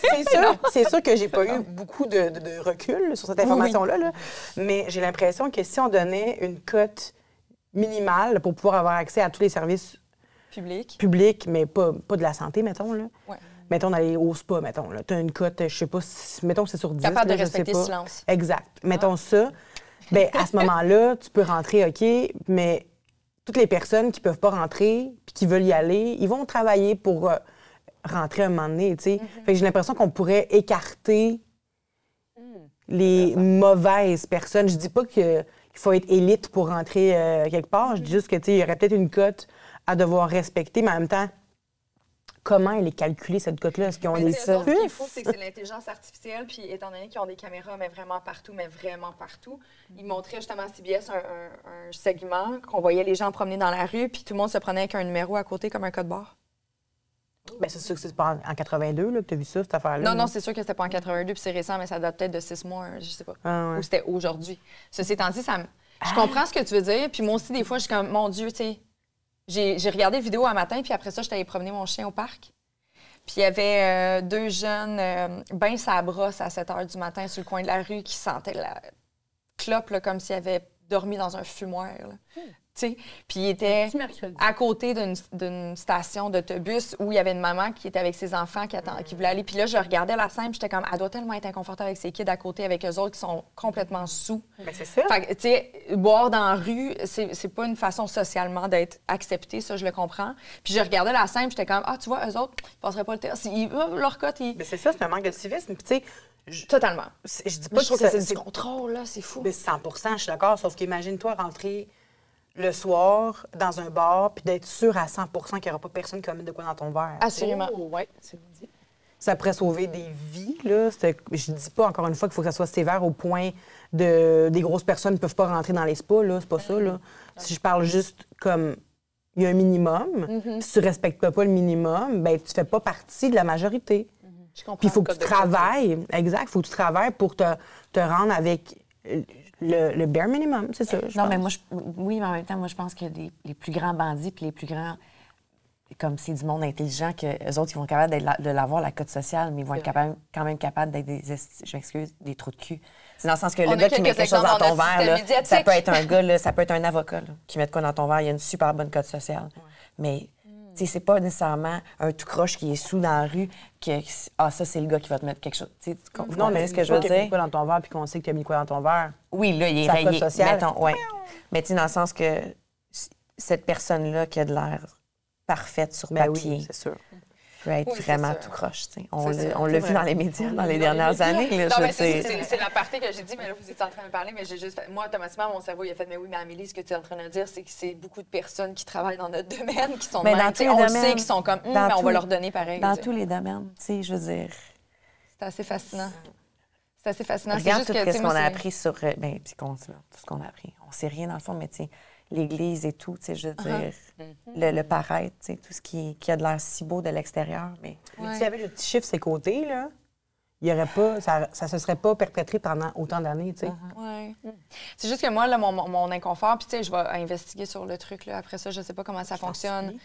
C'est sûr, c'est sûr que j'ai pas eu beaucoup de, de- de recul sur cette information-là, là. mais j'ai l'impression que si on donnait une cote minimale pour pouvoir avoir accès à tous les services Public. publics, mais pas, pas de la santé, mettons, là. Ouais. Mettons d'aller au spa, mettons. Tu as une cote, je sais pas, si- mettons que c'est sur 10. Capable de là, sais respecter le silence. Exact. Mettons ça. Bien, à ce moment-là, tu peux rentrer, OK, mais toutes les personnes qui peuvent pas rentrer puis qui veulent y aller, ils vont travailler pour euh, rentrer un moment donné, tu sais. Fait que j'ai l'impression qu'on pourrait écarter les mauvaises personnes. Je dis pas que- qu'il faut être élite pour rentrer euh, quelque part. Je dis juste que, tu sais, il y aurait peut-être une cote à devoir respecter, mais en même temps, comment elle est calculée, cette cote-là? Est-ce qu'ils ont des autres, ce qu'il faut, c'est que c'est l'intelligence artificielle. Puis étant donné qu'ils ont des caméras, mais vraiment partout, mais vraiment partout, ils montraient justement à CBS un, un- un segment qu'on voyait les gens promener dans la rue, puis tout le monde se prenait avec un numéro à côté comme un code barre. Ben, c'est sûr que c'est pas en, en 82 là, que tu as vu ça, cette affaire-là. Non, non, c'est sûr que c'était pas en 82, puis c'est récent, mais ça date peut-être de six mois, je sais pas. Ah, ouais. Ou c'était aujourd'hui. Ceci étant dit, ça me- je comprends ce que tu veux dire. Puis moi aussi, des fois, je suis comme, mon Dieu, tu sais. J'ai regardé la vidéo un matin, puis après ça, j'étais allée promener mon chien au parc. Puis il y avait euh, deux jeunes, euh, ben brosse à 7 h du matin sur le coin de la rue qui sentaient la clope comme s'ils avaient dormi dans un fumoir. sais, Puis ils étaient à côté d'une station d'autobus où il y avait une maman qui était avec ses enfants qui, attend- qui voulait aller. Puis là, je regardais la scène, puis j'étais comme, elle doit tellement être inconfortable avec ses kids à côté, avec eux autres qui sont complètement sous. Ben, c'est ça. Fait que, tu sais, boire dans la rue, c'est c'est pas une façon socialement d'être accepté, ça, je le comprends. Puis je regardais la scène, puis j'étais comme, ah, tu vois, eux autres, ils passeraient pas le test. Ils, leur cote, ils... Ben, c'est ça, c'est un manque de civisme. Puis, tu sais, je, Totalement. je dis Moi, pas je trouve que que ça- c'est du contrôle, là, c'est fou. Ben, 100 je suis d'accord. Sauf qu'imagine-toi rentrer le soir dans un bar puis d'être sûr à 100% qu'il n'y aura pas personne qui va mettre de quoi dans ton verre. Assurément. Oh, ouais, c'est dit. Ça pourrait sauver des vies. Là. Je dis pas, encore une fois, qu'il faut que ça soit sévère au point de des grosses personnes ne peuvent pas rentrer dans les spas. Là. C'est pas ça. Là. Si je parle juste comme il y a un minimum, puis si tu respectes pas le minimum, ben tu fais pas partie de la majorité. Comprends. Puis il faut que tu travailles, exact, il faut que tu travailles pour te, te rendre avec le, le bare minimum, c'est ça. je Non, mais moi, je- oui, mais en même temps, moi, je pense que les, les plus grands bandits puis les plus grands, comme c'est du monde intelligent, que les autres, ils vont être capables la- de l'avoir, la cote sociale, mais ils vont être capables, quand même capables d'être des, je m'excuse, des trous de cul. C'est dans le sens que On le gars qui met quelque chose dans ton verre, là, ça peut être un gars, là, ça peut être un avocat là, qui met de quoi dans ton verre. Il y a une super bonne cote sociale. Mais, sais, c'est pas nécessairement un tout croche qui est sous dans la rue que, ah, ça, c'est le gars qui va te mettre quelque chose. Tu vous non, mais ce que je veux a mis dire? quoi dans ton verre puis qu'on sait que tu as mis quoi dans ton verre? Oui, là, il est rayé. Mettons, ouais. Mais tu sais, dans le sens que cette personne-là qui a de l'air parfaite sur Ben papier oui, c'est sûr. Peut être Oui, vraiment tout croche. On l'a- vu dans les médias dans les dernières années. Non, c'est- la partie que j'ai dit, mais là, vous étiez en train de parler, mais j'ai juste fait- Moi, automatiquement, mon cerveau, il a fait, mais oui, mais Amélie, ce que tu es en train de dire, c'est que c'est beaucoup de personnes qui travaillent dans notre domaine, qui sont de Mais dans tous les On domaines. sait, qui sont comme, Hum, mais on va leur donner pareil. Dans tous les domaines, tu sais, je veux dire. C'est assez fascinant. C'est assez fascinant. Regarde tout ce qu'on a appris sur. euh, Ben, puis qu'on- tout ce qu'on a appris. On sait rien dans le fond, mais tu sais, l'Église et tout, tu sais, je veux Uh-huh. dire, le, le paraître, tu sais, tout ce qui, qui a de l'air si beau de l'extérieur, mais. Mais S'il y avait le petit chiffre ses côtés, là, il y aurait pas, ça, ça se serait pas perpétré pendant autant d'années, tu sais. Ouais. C'est juste que moi, là, mon, mon- mon inconfort, puis tu sais, je vais investiguer sur le truc, là. Après ça, je sais pas comment ça fonctionne.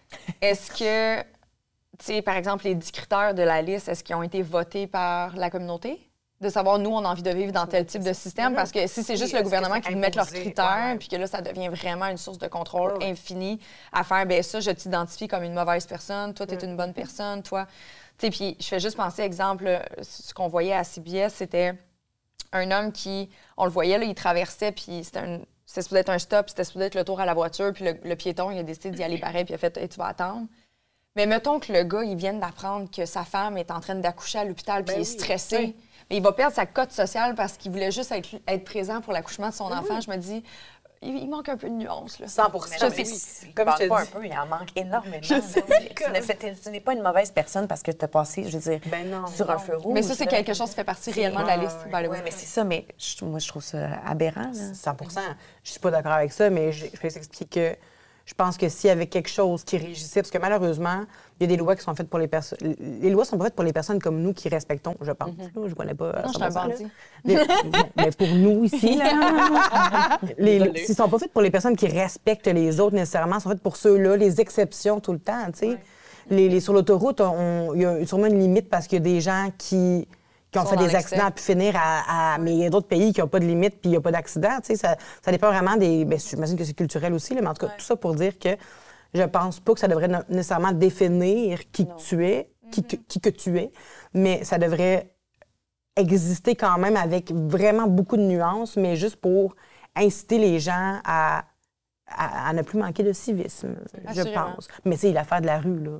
Est-ce que, tu sais, par exemple, les 10 critères de la liste, est-ce qu'ils ont été votés par la communauté? De savoir, nous, on a envie de vivre dans tel type de système. Parce que si c'est juste Oui, le gouvernement qui met leurs critères, puis que là, ça devient vraiment une source de contrôle Ouais, ouais. infini à faire, ben ça, je t'identifie comme une mauvaise personne, toi, tu es une bonne personne, toi. Tu sais, puis je fais juste penser, exemple, ce qu'on voyait à CBS, c'était un homme qui, on le voyait, là, il traversait, puis c'était un. C'était supposé être un stop, c'était supposé être le tour à la voiture, puis le, le piéton, il a décidé d'y aller pareil, puis il a fait Hey, tu vas attendre. Mais mettons que le gars, il vient d'apprendre que sa femme est en train d'accoucher à l'hôpital, puis Ben il est oui, stressé. oui. Il va perdre sa cote sociale parce qu'il voulait juste être, être présent pour l'accouchement de son Ben enfant. Je me dis, il, il manque un peu de nuance. Là. 100 Je sais- oui. Comme je te pas un dis. peu, il en manque énormément. Tu n'es fait- tu n'es pas une mauvaise personne parce que tu as passé, je veux dire, Ben non. sur un feu rouge. Mais ça, c'est quelque chose qui fait partie réellement de la liste. ouais, by the way. Oui, mais c'est ça, mais je- moi, je trouve ça aberrant. là. 100 Je suis pas d'accord avec ça, mais je, je vais t'expliquer que je pense que s'il y avait quelque chose qui régissait, parce que malheureusement, il y a des lois qui sont faites pour les personnes. Les lois sont pas faites pour les personnes comme nous qui respectons, je pense. là. je connais pas. Non, je suis un 100%, là. bandit. Les- mais pour nous ici, là, les, ils sont pas faits pour les personnes qui respectent les autres nécessairement, ils sont faits pour ceux-là, les exceptions tout le temps, tu sais. Les, les- sur l'autoroute, il y a sûrement une limite parce qu'il y a des gens qui, qui ont fait des accidents puis finir à, à- mais il y a d'autres pays qui n'ont pas de limite puis il n'y a pas d'accident, tu sais. Ça, ça dépend vraiment des. Ben, j'imagine que c'est culturel aussi, là, mais en tout cas, tout ça pour dire que je pense pas que ça devrait nécessairement définir qui que tu es, qui, que- qui que tu es, mais ça devrait exister quand même avec vraiment beaucoup de nuances, mais juste pour inciter les gens à, à, à ne plus manquer de civisme, je pense. Mais c'est l'affaire de la rue, là.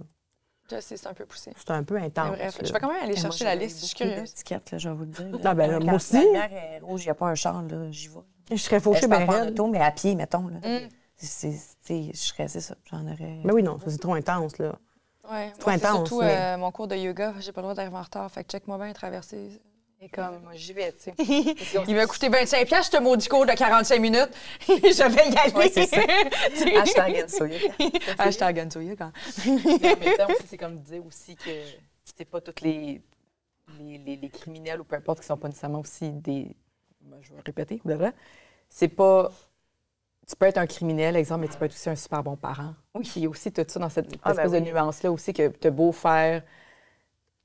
Je sais, c'est un peu poussé. C'est un peu Mais intense. bref, là. je vais quand même aller moi, chercher la liste, je suis curieuse. je vais vous le dire. Ah, ben là, moi aussi. La lumière est rouge, il n'y a pas un char, là, j'y vais. Je serais fauchée parle ben mais à pied, mettons. Là. Mm. c'est, c'est- je serais, c'est ça, j'en aurais. Mais oui, non, ça, c'est trop intense, là. Ouais, trop moi, c'est intense, surtout mais- euh, mon cours de yoga, j'ai pas le droit d'arriver en retard. Fait que check-moi bien traverser. Et comme, moi, j'y vais, tu sais. Il m'a coûté 25 pièces ce maudit cours de 45 minutes. je vais y aller. Ouais, c'est ça. Hashtag Ensoya. Hashtag Anto Yoga. Mais en même temps, aussi, c'est comme dire aussi que c'est pas tous les, les, les- les criminels ou peu importe qui sont pas nécessairement aussi des. je vais répéter, blablabla. C'est pas. Tu peux être un criminel, exemple, mais tu peux être aussi un super bon parent. Oui. Il y a aussi tout ça dans cette Ah, ben espèce oui. de nuance-là aussi que tu as beau faire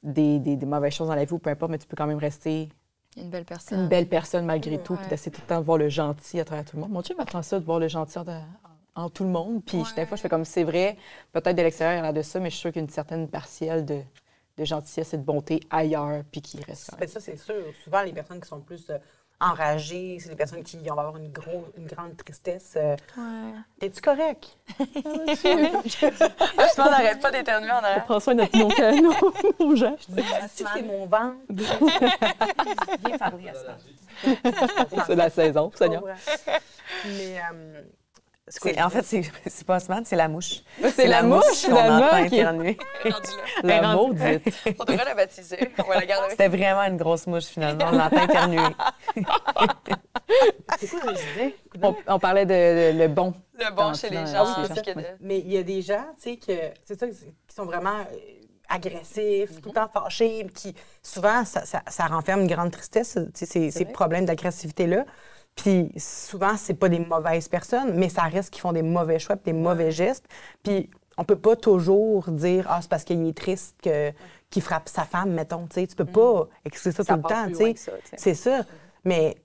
des, des- des mauvaises choses dans la vie ou peu importe, mais tu peux quand même rester Une belle personne. une belle personne malgré tout, puis Ouais. d'essayer tout le temps de voir le gentil à travers tout le monde. Mon Dieu m'attend ça de voir le gentil en, en tout le monde. Puis des fois, je fais comme c'est vrai, peut-être de l'extérieur, il y a l'air de ça, mais je suis sûre qu'il y a une certaine partielle de, de gentillesse et de bonté ailleurs, puis qui reste. quand Ben, ça, c'est sûr. Souvent, les personnes qui sont plus euh, enragées, c'est les personnes qui vont avoir une, gros, une grande tristesse. euh, Ouais. Es-tu correct? Osman n'arrête pas d'éternuer en arrière. Prends soin de nos, nos, nos gens. Si c'est mon ventre. Viens parler à ça. C'est la saison, Seigneur. Mais, euh, en fait, c'est, pas Osman, c'est la mouche. C'est la mouche, qu'on finalement, entend qui- éternuer. La maudite. On devrait la baptiser. On va la garder avec C'était vraiment une grosse mouche, finalement. On l'entend éternuer. c'est quoi que je disais? On, on parlait de, de le bon. le bon chez les gens. Ah oui, ça. de- Mais il y a des gens, tu sais, que c'est ça, qui sont vraiment euh, agressifs, tout le temps fâchés, qui souvent, ça, ça, ça renferme une grande tristesse, tu sais, ces, problèmes d'agressivité-là. Puis souvent, c'est pas des mauvaises personnes, mais ça reste qu'ils font des mauvais choix, puis des mauvais gestes. Puis on peut pas toujours dire, ah, c'est parce qu'il est triste que, qu'il frappe sa femme, mettons, tu sais. Tu peux pas excuser ça, Ça tout le temps, tu sais. C'est ça. Mais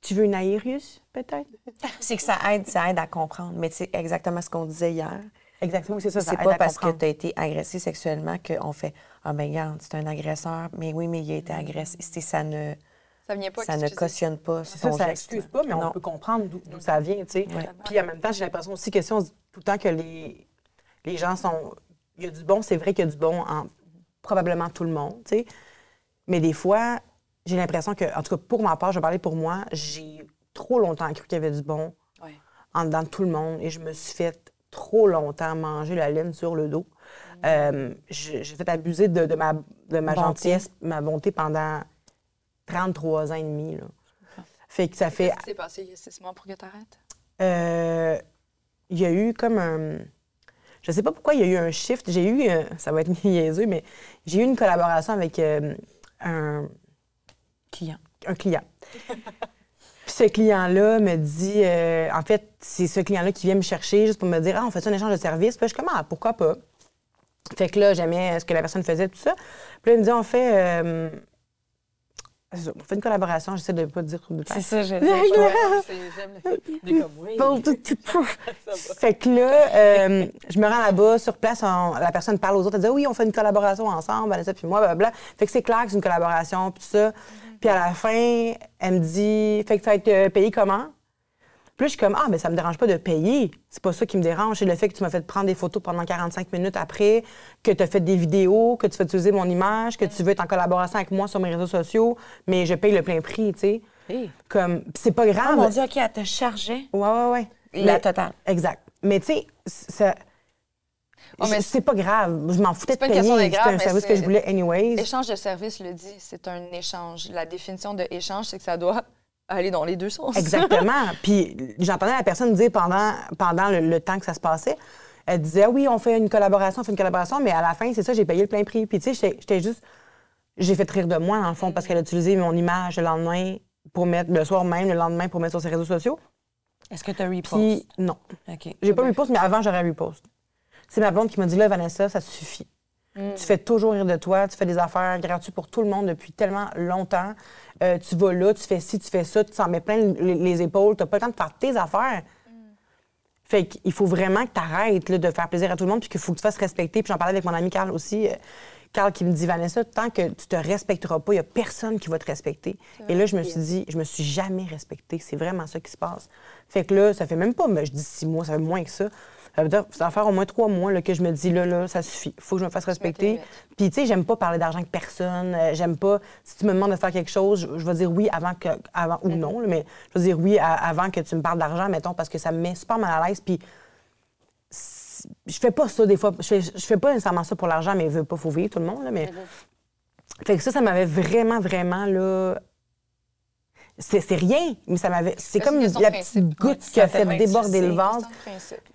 tu veux une Aérius, peut-être? C'est que ça aide, ça aide à comprendre. Mais c'est exactement ce qu'on disait hier. Exactement, c'est ça. ça C'est pas parce que tu as été agressé sexuellement qu'on fait Ah, ben regarde, c'est un agresseur, mais oui, mais il a été agressé. C'est- Ça ne, Ça vient pas ça ne cautionne pas ça, ça geste. excuse pas, mais on peut comprendre d'où d'où ça vient, tu sais. Puis en même temps, j'ai l'impression aussi que si on se dit tout le temps que les, les gens sont... Il y a du bon, c'est vrai qu'il y a du bon en probablement tout le monde, tu sais. Mais des fois, j'ai l'impression que, en tout cas, pour ma part, je vais parler pour moi, j'ai trop longtemps cru qu'il y avait du bon en dedans de tout le monde et je me suis fait trop longtemps manger la laine sur le dos. Euh, je- j'ai fait abuser de, de ma, de ma Bonté. gentillesse, ma bonté pendant 33 ans et demi. Là. Fait que ça fait Qu'est-ce qui s'est passé il y a six mois pour que tu arrêtes? euh, il y a eu comme un. Je sais pas pourquoi il y a eu un shift. J'ai eu, euh, ça va être niaiseux, mais j'ai eu une collaboration avec euh, un, Client. un client. Puis ce client-là me dit, euh, en fait, c'est ce client-là qui vient me chercher juste pour me dire, ah, on fait ça un échange de services. Puis là, je suis comme, ah, pourquoi pas? Fait que là, j'aimais ce que la personne faisait, tout ça. Puis là, il me dit, on fait, euh, on fait une collaboration. J'essaie de pas dire trop de. C'est ça, tout. Fait que là, euh, je me rends là-bas, sur place, on- la personne parle aux autres, elle dit oui, on fait une collaboration ensemble, Vanessa puis moi, blablabla. Fait que c'est clair que c'est une collaboration, puis tout ça. Puis à la fin, elle me dit, fait que tu vas être euh, payé comment? Puis là, je suis comme, ah, mais ça me dérange pas de payer. C'est pas ça qui me dérange. C'est le fait que tu m'as fait prendre des photos pendant 45 minutes après, que tu as fait des vidéos, que tu fais utiliser mon image, que tu veux être en collaboration avec moi sur mes réseaux sociaux, mais je paye le plein prix, tu sais. Comme, c'est pas grave. Ah, mon Dieu, OK, elle te chargeait. Ouais, ouais, ouais. La Mais- totale. Exact. Mais tu sais, ça. Oh, mais c'est pas grave. Je m'en foutais de pas payer. C'était un service que je voulais anyways. Échange de service le dit, c'est un échange. La définition de échange, c'est que ça doit aller dans les deux sens. Exactement. Puis j'entendais la personne dire pendant, pendant le, le temps que ça se passait, elle disait, ah oui, on fait une collaboration, on fait une collaboration, mais à la fin, c'est ça, j'ai payé le plein prix. Puis tu sais, j'étais- juste. J'ai fait rire de moi, dans le fond, parce qu'elle a utilisé mon image le lendemain pour mettre, le soir même, le lendemain, pour mettre sur ses réseaux sociaux. Est-ce que tu as repost? Puis non. OK. J'ai pas repost, mais avant, j'aurais repost. C'est ma blonde qui m'a dit là, Vanessa, ça suffit. Tu fais toujours rire de toi, tu fais des affaires gratuites pour tout le monde depuis tellement longtemps. Euh, tu vas là, tu fais ci, tu fais ça, tu t'en mets plein les, les épaules, tu pas le temps de faire tes affaires. Fait qu'il faut vraiment que tu arrêtes de faire plaisir à tout le monde puis qu'il faut que tu fasses respecter. Puis j'en parlais avec mon ami Carl aussi. euh, Carl qui me dit Vanessa, tant que tu te respecteras pas, il y a personne qui va te respecter. Et là, je me suis dit, je me suis jamais respectée. C'est vraiment ça qui se passe. Fait que là, ça fait même pas, mais je dis six mois, ça fait moins que ça. Ça veut dire, ça va faire au moins trois mois là, que je me dis, là, là, ça suffit. faut que je me fasse respecter. Puis, tu sais, j'aime pas parler d'argent avec personne. Euh, j'aime pas, si tu me demandes de faire quelque chose, je, je vais dire oui avant que, avant, ou non, là, mais je vais dire oui à- avant que tu me parles d'argent, mettons, parce que ça me met super mal à l'aise. Puis, je fais pas ça des fois. Je fais, je fais pas nécessairement ça pour l'argent, mais veut pas, faut vivre tout le monde, là, mais. Fait que ça, ça m'avait vraiment, vraiment, là. C'est c'est rien, mais ça m'avait. C'est comme la petite principe. goutte qui a fait déborder le vase.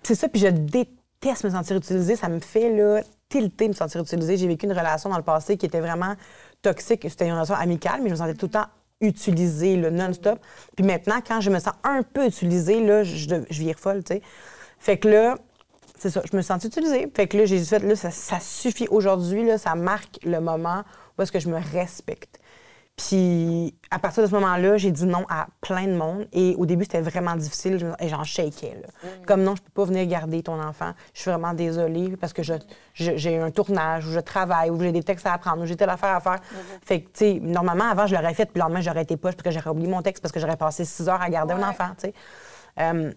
C'est ça, puis je déteste me sentir utilisée. Ça me fait, là, tilter me sentir utilisée. J'ai vécu une relation dans le passé qui était vraiment toxique. C'était une relation amicale, mais je me sentais tout le temps utilisée, non-stop. Puis maintenant, quand je me sens un peu utilisée, là, je, je, je vire folle, tu sais. Fait que là, c'est ça, je me sens utilisée. Fait que là, j'ai fait, là, ça, ça suffit aujourd'hui, là, ça marque le moment où est-ce que je me respecte. Puis à partir de ce moment-là, j'ai dit non à plein de monde. Et au début, c'était vraiment difficile. Et j'en shakais. Là. Comme non, je peux pas venir garder ton enfant. Je suis vraiment désolée parce que j'ai un tournage où je travaille, où j'ai des textes à apprendre, où j'ai telle affaire à faire. Fait que, tu sais, normalement, avant, je l'aurais fait, puis le lendemain, j'aurais été poche parce que j'aurais oublié mon texte parce que j'aurais passé six heures à garder un enfant, tu sais. Euh,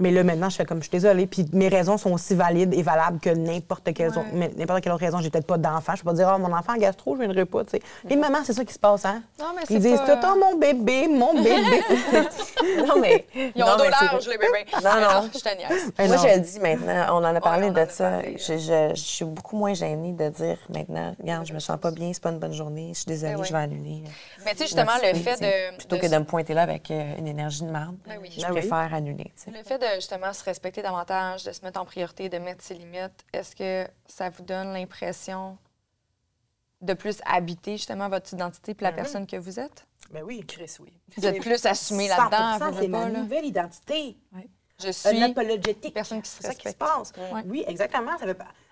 mais là, maintenant, je fais comme, je suis désolée. Puis mes raisons sont aussi valides et valables que n'importe quelle, autre- mais n'importe quelle autre raison. J'ai peut-être pas d'enfant. Je peux pas dire, oh, mon enfant a gastro, je viendrai pas, tu sais. Et maman, c'est ça qui se passe, hein? Non, mais Ils c'est disent pas- tout, oh, mon bébé, mon bébé. Non, mais. Ils ont non, dos mais c'est- large, les bébés. Non, non. Je te niaise. Ben Moi, non. je le dis maintenant. On en a parlé de a ça. parlé, je, je- je suis beaucoup moins gênée de dire maintenant, regarde, je me sens pas bien, c'est pas une bonne journée, je suis désolée, oui. je vais annuler. Mais tu sais, justement, le fait de. Plutôt que de me pointer là avec euh, une énergie de merde, Ben oui. je Ben préfère annuler. tu sais. Le fait de justement se respecter davantage, de se mettre en priorité, de mettre ses limites, est-ce que ça vous donne l'impression de plus habiter justement votre identité puis la personne que vous êtes? Ben oui. Chris, oui. Vous êtes plus assumé là-dedans, 100%, veux, c'est ma nouvelle identité. Je suis Unapologetic. personne qui se C'est ça qui se respecte. passe. Ouais. Oui, exactement.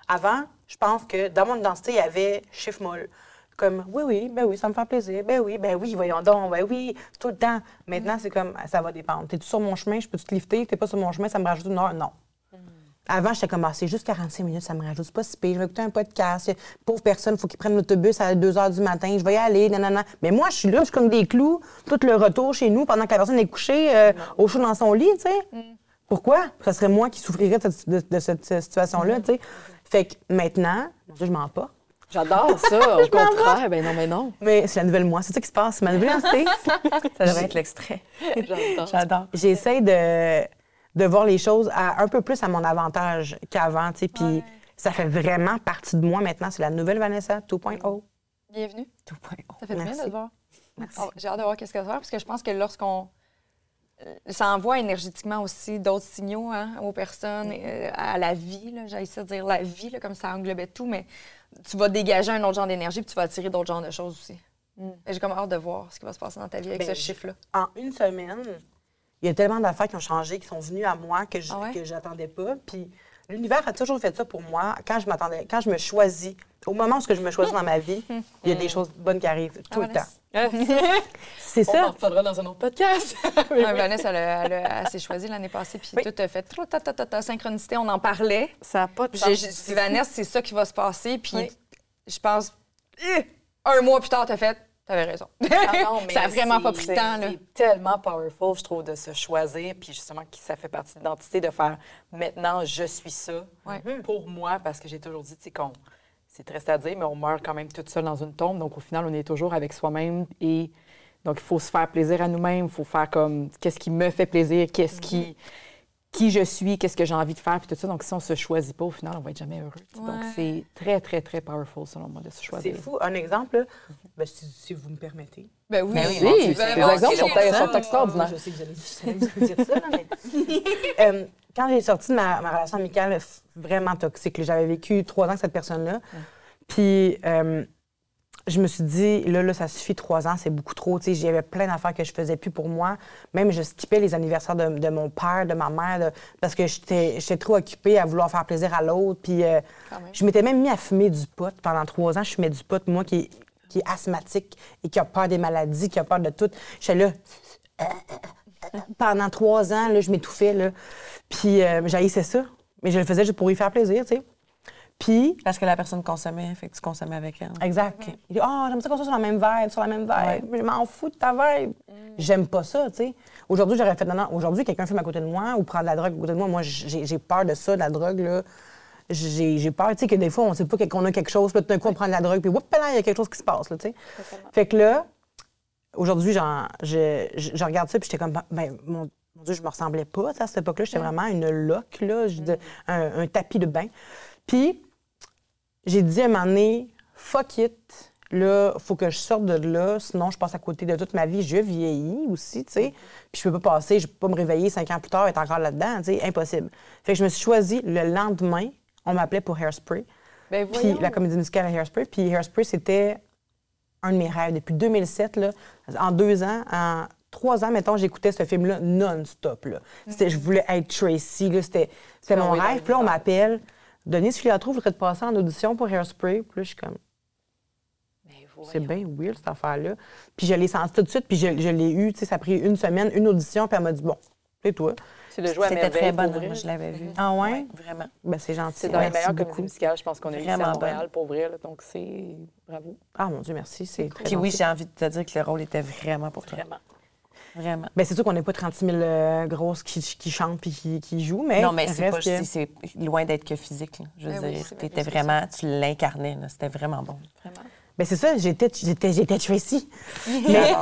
Avant, je pense que dans mon identité, il y avait chiffre molle. Comme, oui, oui, ben oui, ça me fait plaisir. Ben oui, ben oui, voyons donc, ben oui, tout le temps. Maintenant, c'est comme, ça va dépendre. T'es-tu sur mon chemin, je peux te lifter? T'es pas sur mon chemin, ça me rajoute une heure? Non. Avant, j'étais comme, ah, c'est juste 45 minutes, ça me rajoute pas si pire. Je vais écouter un podcast. Pauvre personne, il faut qu'il prenne l'autobus à 2 h du matin. Je vais y aller, nanana. Mais moi, je suis là, je suis comme des clous, tout le retour chez nous pendant que la personne est couchée euh, au chaud dans son lit, tu sais. Pourquoi? Ça serait moi qui souffrirais de cette, de- de cette, situation-là, tu sais. Fait que maintenant, je mens pas. J'adore ça, au contraire. Ben non, mais non. Mais c'est la nouvelle moi, c'est ça qui se passe, c'est ma nouvelle identité. Ça devrait être l'extrait. J'adore. J'essaie de, de voir les choses à- un peu plus à mon avantage qu'avant, tu sais. Puis ça fait vraiment partie de moi maintenant. C'est la nouvelle Vanessa 2.0. Bienvenue. Tout point. Ça fait du bien Merci. de te voir. Merci. Oh, J'ai hâte de voir qu'est-ce que ça va faire parce que je pense que lorsqu'on. euh, Ça envoie énergétiquement aussi d'autres signaux hein, aux personnes, euh, à la vie. J'ai essayé de dire la vie, là, comme ça englobait tout, mais tu vas dégager un autre genre d'énergie puis tu vas attirer d'autres genres de choses aussi. Et J'ai comme hâte de voir ce qui va se passer dans ta vie avec Ben, ce chiffre-là. En une semaine, il y a tellement d'affaires qui ont changé, qui sont venues à moi que je Ah ouais? j'attendais pas. Puis l'univers a toujours fait ça pour moi. Quand je m'attendais, quand je me choisis, au moment où ce que je me choisis dans ma vie, il y a des choses bonnes qui arrivent tout le Ah, temps. C'est On en ça. reparlera dans un autre podcast. Ouais, Vanessa, elle, s'est choisie l'année passée, puis tout a fait trop ta, ta, ta, ta, synchronicité, on en parlait. Ça n'a pas de sens. j'ai j'ai dit, Vanessa, c'est ça qui va se passer. Puis Oui. je pense, eh, un mois plus tard, t'as fait, t'avais raison. Ah non, mais ça a vraiment pas pris de temps, là. C'est tellement powerful, je trouve, de se choisir, puis justement, que ça fait partie de l'identité, de faire maintenant, je suis ça Ouais. pour moi, parce que j'ai toujours dit, tu sais, qu'on. C'est triste à dire, mais on meurt quand même toute seule dans une tombe. Donc, au final, on est toujours avec soi-même. Et donc, il faut se faire plaisir à nous-mêmes. Il faut faire comme qu'est-ce qui me fait plaisir, qu'est-ce qui. Qui je suis, qu'est-ce que j'ai envie de faire, puis tout ça. Donc, si on se choisit pas, au final, on va être jamais heureux. Donc, c'est très, très, très powerful, selon moi, de se C'est choisir. fou. Un exemple, là, ben, si, si vous me permettez. Ben oui, Ben oui, c'est- bon, exemples c'est sont, sont extraordinaires. Je sais que vous allez, vous allez me dire ça, là, mais... Euh, quand j'ai sorti de ma, ma relation amicale vraiment toxique, j'avais vécu trois ans avec cette personne-là. Puis euh, je me suis dit, là, là, ça suffit, trois ans, c'est beaucoup trop. Tu sais, J'avais plein d'affaires que je faisais plus pour moi. Même, je skippais les anniversaires de, de mon père, de ma mère, de- parce que j'étais trop occupée à vouloir faire plaisir à l'autre. Puis euh, je m'étais même mis à fumer du pot. Pendant trois ans, je fumais du pot, moi qui, est- qui est asthmatique et qui a peur des maladies, qui a peur de tout. J'étais là, pendant trois ans, là, je m'étouffais. Là. Puis euh, j'haïssais ça. Mais je le faisais juste pour y faire plaisir, tu sais. Puis, Parce que la personne consommait, fait que tu consommais avec elle. exact. Il dit, oh, j'aime ça qu'on soit sur la même vibe, sur la même vibe. Je m'en fous de ta vibe. J'aime pas ça, tu sais. Aujourd'hui, j'aurais fait, non, non, aujourd'hui, quelqu'un fume à côté de moi ou prend de la drogue à côté de moi. Moi, j'ai peur de ça, de la drogue, là. J'ai peur, tu sais, que des fois, on sait pas qu'on a quelque chose, puis tout d'un coup, on prend de la drogue, puis, whoop, là, il y a quelque chose qui se passe, là, tu sais. Fait que là, aujourd'hui, j'en- je, je- regarde ça, puis j'étais comme, ben, mon Dieu, je me ressemblais pas, à cette époque-là. J'étais vraiment une loque, là, un, un tapis de bain. Puis, j'ai dit à un moment donné, fuck it, là, faut que je sorte de là, sinon je passe à côté de toute ma vie. Je vieillis aussi, tu sais. Puis je peux pas passer, je peux pas me réveiller cinq ans plus tard et être encore là-dedans, tu sais, impossible. Fait que je me suis choisie le lendemain, on m'appelait pour Hairspray. Ben Puis la comédie musicale à Hairspray. Puis Hairspray, c'était un de mes rêves. Depuis 2007, là, en deux ans, en trois ans, mettons, j'écoutais ce film-là non-stop. là. C'était- Je voulais être Tracy. là, C'était c'était mon oui, dans rêve. Puis là, on m'appelle. Denise Filiatro voudrait te passer en audition pour Hairspray. Puis là, je suis comme, c'est bien weird, cette affaire-là. Puis je l'ai senti tout de suite, puis je, je l'ai eu. Tu sais, ça a pris une semaine, une audition, puis elle m'a dit, bon, c'est toi. C'est le jouet à C'était très bonne, moi, je l'avais vu. Ah ouais? Vraiment. Ben, c'est gentil. C'est dans les meilleures comédies musicales, je pense qu'on a eu ici à Vraiment Montréal, pour vrai. là. Donc, c'est... Bravo. Ah mon Dieu, merci. C'est très Puis oui, j'ai envie de te dire que le rôle était vraiment pour toi. Vraiment. Vraiment. Ben, c'est sûr qu'on n'est pas 36 000 euh, grosses qui, qui chantent puis qui, qui jouent, mais non, mais c'est pas, que- c'est- c'est loin d'être que physique. là. Je veux Ben dire, vraiment, tu l'incarnais. C'était vraiment bon. Vraiment. Ben c'est ça, j'étais, j'étais, j'étais Tracy. mais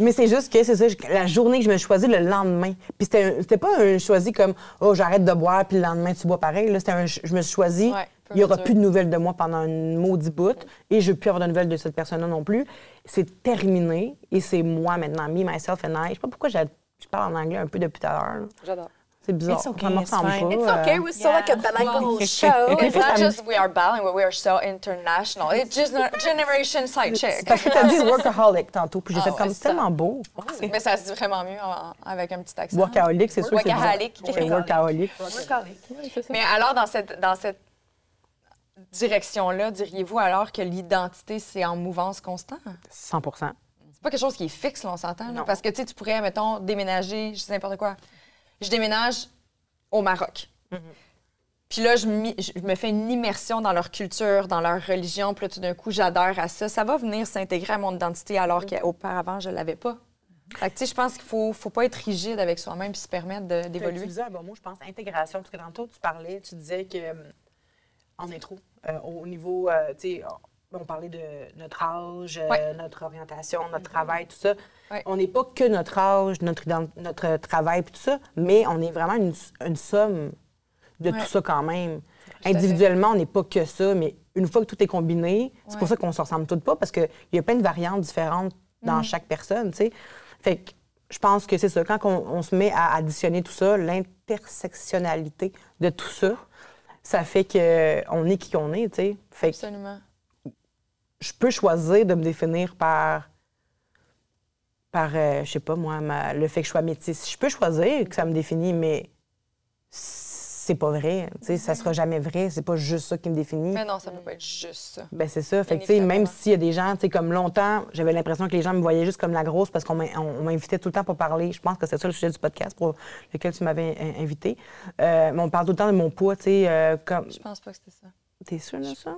mais c'est juste que c'est ça, la journée que je me choisis le lendemain. Puis c'était, un- c'était pas un choisi comme, oh, j'arrête de boire, puis le lendemain, tu bois pareil. Là, c'était un, je me suis choisi, Ouais, il y aura plus de nouvelles de moi pendant une maudit bout, et je ne veux plus avoir de nouvelles de cette personne-là non plus. C'est terminé, et c'est moi maintenant, me, myself and I. Je sais pas pourquoi j'ai- je parle en anglais un peu depuis tout à l'heure. J'adore. C'est bizarre. It's okay, ça me it's ressemble fine. pas. It's okay, we're still like a bilingual show. It's not just we are bilingual, we are so international. It's just a generation side chick. Parce que t'as dit workaholic tantôt, puis j'ai Ah fait comme c'est tellement beau. Mais ça se dit vraiment mieux en- avec un petit accent. Workaholic, c'est sûr bizarre. Workaholic. C'est workaholic. Mais alors, dans cette, dans cette direction-là, diriez-vous alors que l'identité, c'est en mouvance constante? 100% C'est pas quelque chose qui est fixe, là, on s'entend. Parce que tu pourrais, mettons, déménager, je sais n'importe quoi. Je déménage au Maroc. Mm-hmm. Puis là, je, me fais une immersion dans leur culture, dans leur religion. Puis là, tout d'un coup, j'adhère à ça. Ça va venir s'intégrer à mon identité alors Mm-hmm. qu'auparavant, je l'avais pas. Fait que, tu sais, je pense qu'il faut, faut pas être rigide avec soi-même puis se permettre de- Tu d'évoluer. disais un bon mot, je pense, intégration. Parce que tantôt, tu parlais, tu disais que euh, en intro, euh, au niveau, euh, tu sais, on, parlait de notre âge, euh, Ouais. notre orientation, notre travail, tout ça. Ouais. On n'est pas que notre âge, notre, notre travail, puis tout ça, mais on est vraiment une, une somme de Ouais. tout ça quand même. Individuellement, on n'est pas que ça, mais une fois que tout est combiné, c'est pour ça qu'on se ressemble toutes pas, parce qu'il y a plein de variantes différentes dans Mm. chaque personne, tu sais. Fait que je pense que c'est ça. Quand on, on se met à additionner tout ça, l'intersectionnalité de tout ça, ça fait qu'on est qui on est, tu sais. Fait que Absolument. je peux choisir de me définir par, par euh, je sais pas moi, ma- le fait que je sois métisse. Je peux choisir que ça me définit, mais c'est pas vrai. Tu sais, ça sera jamais vrai. C'est pas juste ça qui me définit. Mais non, ça peut pas être juste ça. Ben c'est ça. Fait que, même s'il y a des gens, comme longtemps, j'avais l'impression que les gens me voyaient juste comme la grosse parce qu'on m'in- on- on m'invitait tout le temps pour parler. Je pense que c'est ça le sujet du podcast pour lequel tu m'avais in- invité. Euh, mais on parle tout le temps de mon poids, tu sais, euh, comme... Je pense pas que c'était ça. T'es sûre de ça?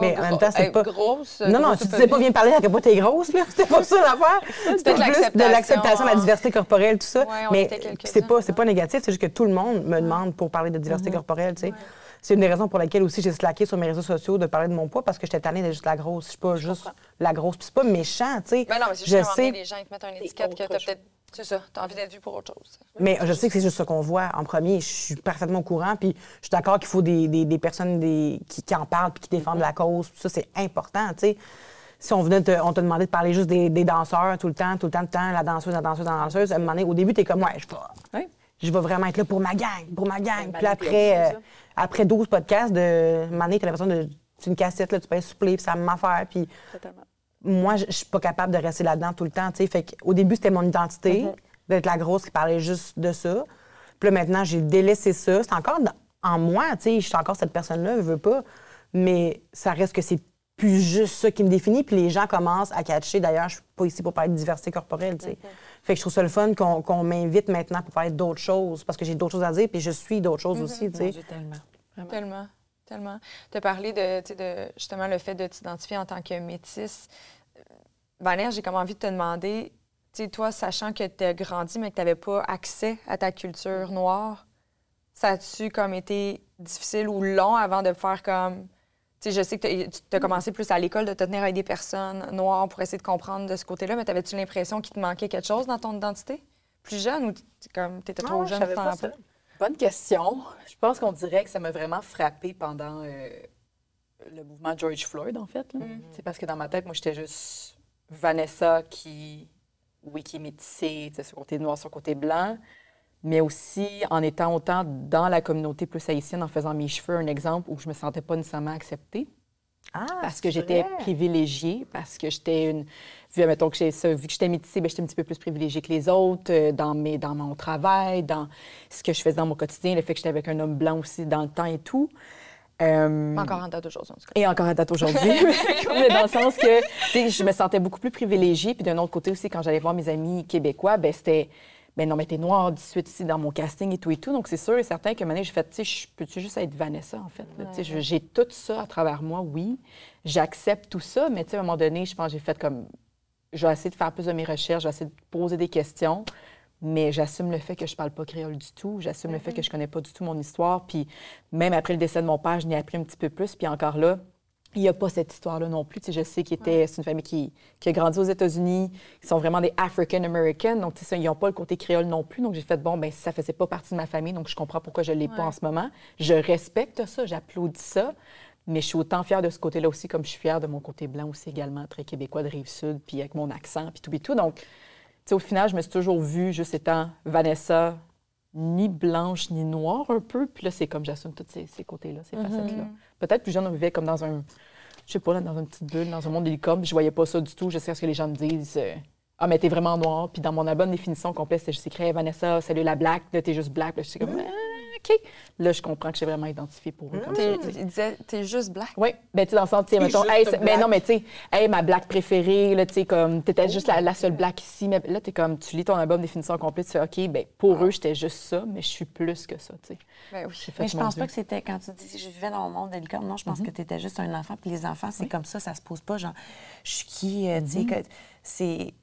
Mais en même temps, c'est pas- Grosse. Non, non, tu disais pas, viens parler à quel point t'es grosse, là. C'était pas ça l'affaire. C'était de plus de l'acceptation, l'acceptation, la diversité corporelle, tout ça. Mais c'est pas, pas négatif, c'est juste que tout le monde me demande pour parler de diversité corporelle, tu sais. C'est une des raisons pour lesquelles aussi j'ai slacké sur mes réseaux sociaux de parler de mon poids parce que j'étais tannée d'être juste la grosse. Je suis pas juste la grosse. Puis c'est pas méchant, tu sais. Ben non, mais c'est je juste moment sais, les gens ils te mettent une étiquette que t'as peut-être. C'est ça, t'as envie d'être vu pour autre chose. mais je sais que c'est juste ce qu'on voit en premier. Je suis parfaitement au courant. Puis je suis d'accord qu'il faut des, des- des personnes des- qui, qui en parlent puis qui défendent la cause. Puis ça, c'est important, tu sais. Si on venait te, on te demandait de parler juste des, danseurs tout le temps, tout le temps, tout le temps, la danseuse, la danseuse, la danseuse, à un moment donné, au début, t'es comme, ouais, je vais, Oui. je vais vraiment être là pour ma gang, pour ma gang. Puis après, euh, après 12 podcasts, de, à un moment donné, t'as l'impression de. C'est une cassette, là, tu peux souffler, puis ça m'affaire. Puis Totalement. Moi, je suis pas capable de rester là-dedans tout le temps. tu sais. Fait au début, c'était mon identité, d'être la grosse qui parlait juste de ça. Puis là, maintenant, j'ai délaissé ça. C'est encore dans- en moi, tu sais. Je suis encore cette personne-là, je veux pas. Mais ça reste que c'est plus juste ça qui me définit. Puis les gens commencent à catcher. D'ailleurs, je suis pas ici pour parler de diversité corporelle, tu sais. Fait que je trouve ça le fun qu'on qu'on m'invite maintenant pour parler d'autres choses, parce que j'ai d'autres choses à dire, puis je suis d'autres choses aussi, tu sais. Tellement. Tellement. Tu as parlé de, justement le fait de t'identifier en tant que métisse. Euh, Vanessa, j'ai comme envie de te demander, tu sais, toi, sachant que tu as grandi, mais que tu n'avais pas accès à ta culture noire, ça a-tu comme été difficile ou long avant de faire comme. Tu sais, je sais que tu as commencé plus à l'école de te tenir avec des personnes noires pour essayer de comprendre de ce côté-là, mais avais-tu l'impression qu'il te manquait quelque chose dans ton identité? Plus jeune ou comme t'étais trop Non, je jeune? savais t'en pas ça. Bonne question. Je pense qu'on dirait que ça m'a vraiment frappé pendant euh, le mouvement George Floyd, en fait. C'est parce que dans ma tête, moi, j'étais juste Vanessa qui, oui, qui est métissée, côté noir, sur le côté blanc, mais aussi en étant autant dans la communauté plus haïtienne, en faisant mes cheveux, un exemple où je me sentais pas nécessairement acceptée. Ah, parce que j'étais privilégiée, parce que j'étais une. Vu, mettons, que ça, vu que j'étais métissée, ben, j'étais un petit peu plus privilégiée que les autres euh, dans, mes, dans mon travail, dans ce que je faisais dans mon quotidien, le fait que j'étais avec un homme blanc aussi dans le temps et tout. Euh, Encore en date d'aujourd'hui, en tout cas. et encore à date aujourd'hui. dans le sens que, je me sentais beaucoup plus privilégiée. Puis d'un autre côté aussi, quand j'allais voir mes amis québécois, ben c'était, ben non, mais t'es noire 18 ici dans mon casting et tout et tout. Donc c'est sûr et certain que maintenant, j'ai fait, tu sais, je peux-tu juste être Vanessa, en fait? je- j'ai tout ça à travers moi, oui. J'accepte tout ça, mais tu sais, à un moment donné, je pense que j'ai fait comme, je vais essayer de faire plus de mes recherches, je vais essayer de poser des questions. Mais j'assume le fait que je parle pas créole du tout. J'assume le fait que je connais pas du tout mon histoire. Puis même après le décès de mon père, je n'ai appris un petit peu plus. Puis encore là, il n'y a pas cette histoire-là non plus. Je sais qu'il était, c'est une famille qui, qui a grandi aux États-Unis. Ils sont vraiment des African American. Donc, ils n'ont pas le côté créole non plus. Donc, j'ai fait, bon, ben ça faisait pas partie de ma famille. Donc, je comprends pourquoi je ne l'ai pas en ce moment. Je respecte ça, j'applaudis ça. Mais je suis autant fière de ce côté-là aussi, comme je suis fière de mon côté blanc aussi également, très québécois de Rive-Sud, puis avec mon accent, puis tout, puis tout. Donc, au final, je me suis toujours vue juste étant Vanessa, ni blanche, ni noire un peu. Puis là, c'est comme j'assume tous ces, ces côtés-là, ces facettes-là. Peut-être plus jeune, on vivait comme dans un, je sais pas, là, dans une petite bulle, dans un monde puis je voyais pas ça du tout. Je sais ce que les gens me disent. euh, ah, mais t'es vraiment noire. Puis dans mon album définition complète, c'était juste écrit Vanessa, salut la black. Là, t'es juste black. Puis là, je suis comme, Ah, OK. Là, je comprends que j'ai vraiment identifié pour eux. comme ça. Il disait, t'es juste black. Oui, ben tu sais, dans le sens, tu sais, mettons, hey, ben non, mais tu sais, hey, ma black préférée, là, tu sais, comme, t'étais juste la, la seule black ici, mais là, t'es comme, tu lis ton album définition complète, tu fais, OK, ben pour eux, j'étais juste ça, mais je suis plus que ça, tu sais. Ben oui. Fait, Mais je pense Dieu. pas que c'était quand tu dis je vivais dans mon monde de licorne. Non, je pense que tu étais juste un enfant. Puis les enfants, c'est comme ça, ça se pose pas. Genre, je suis qui? euh, tu sais, que c'est.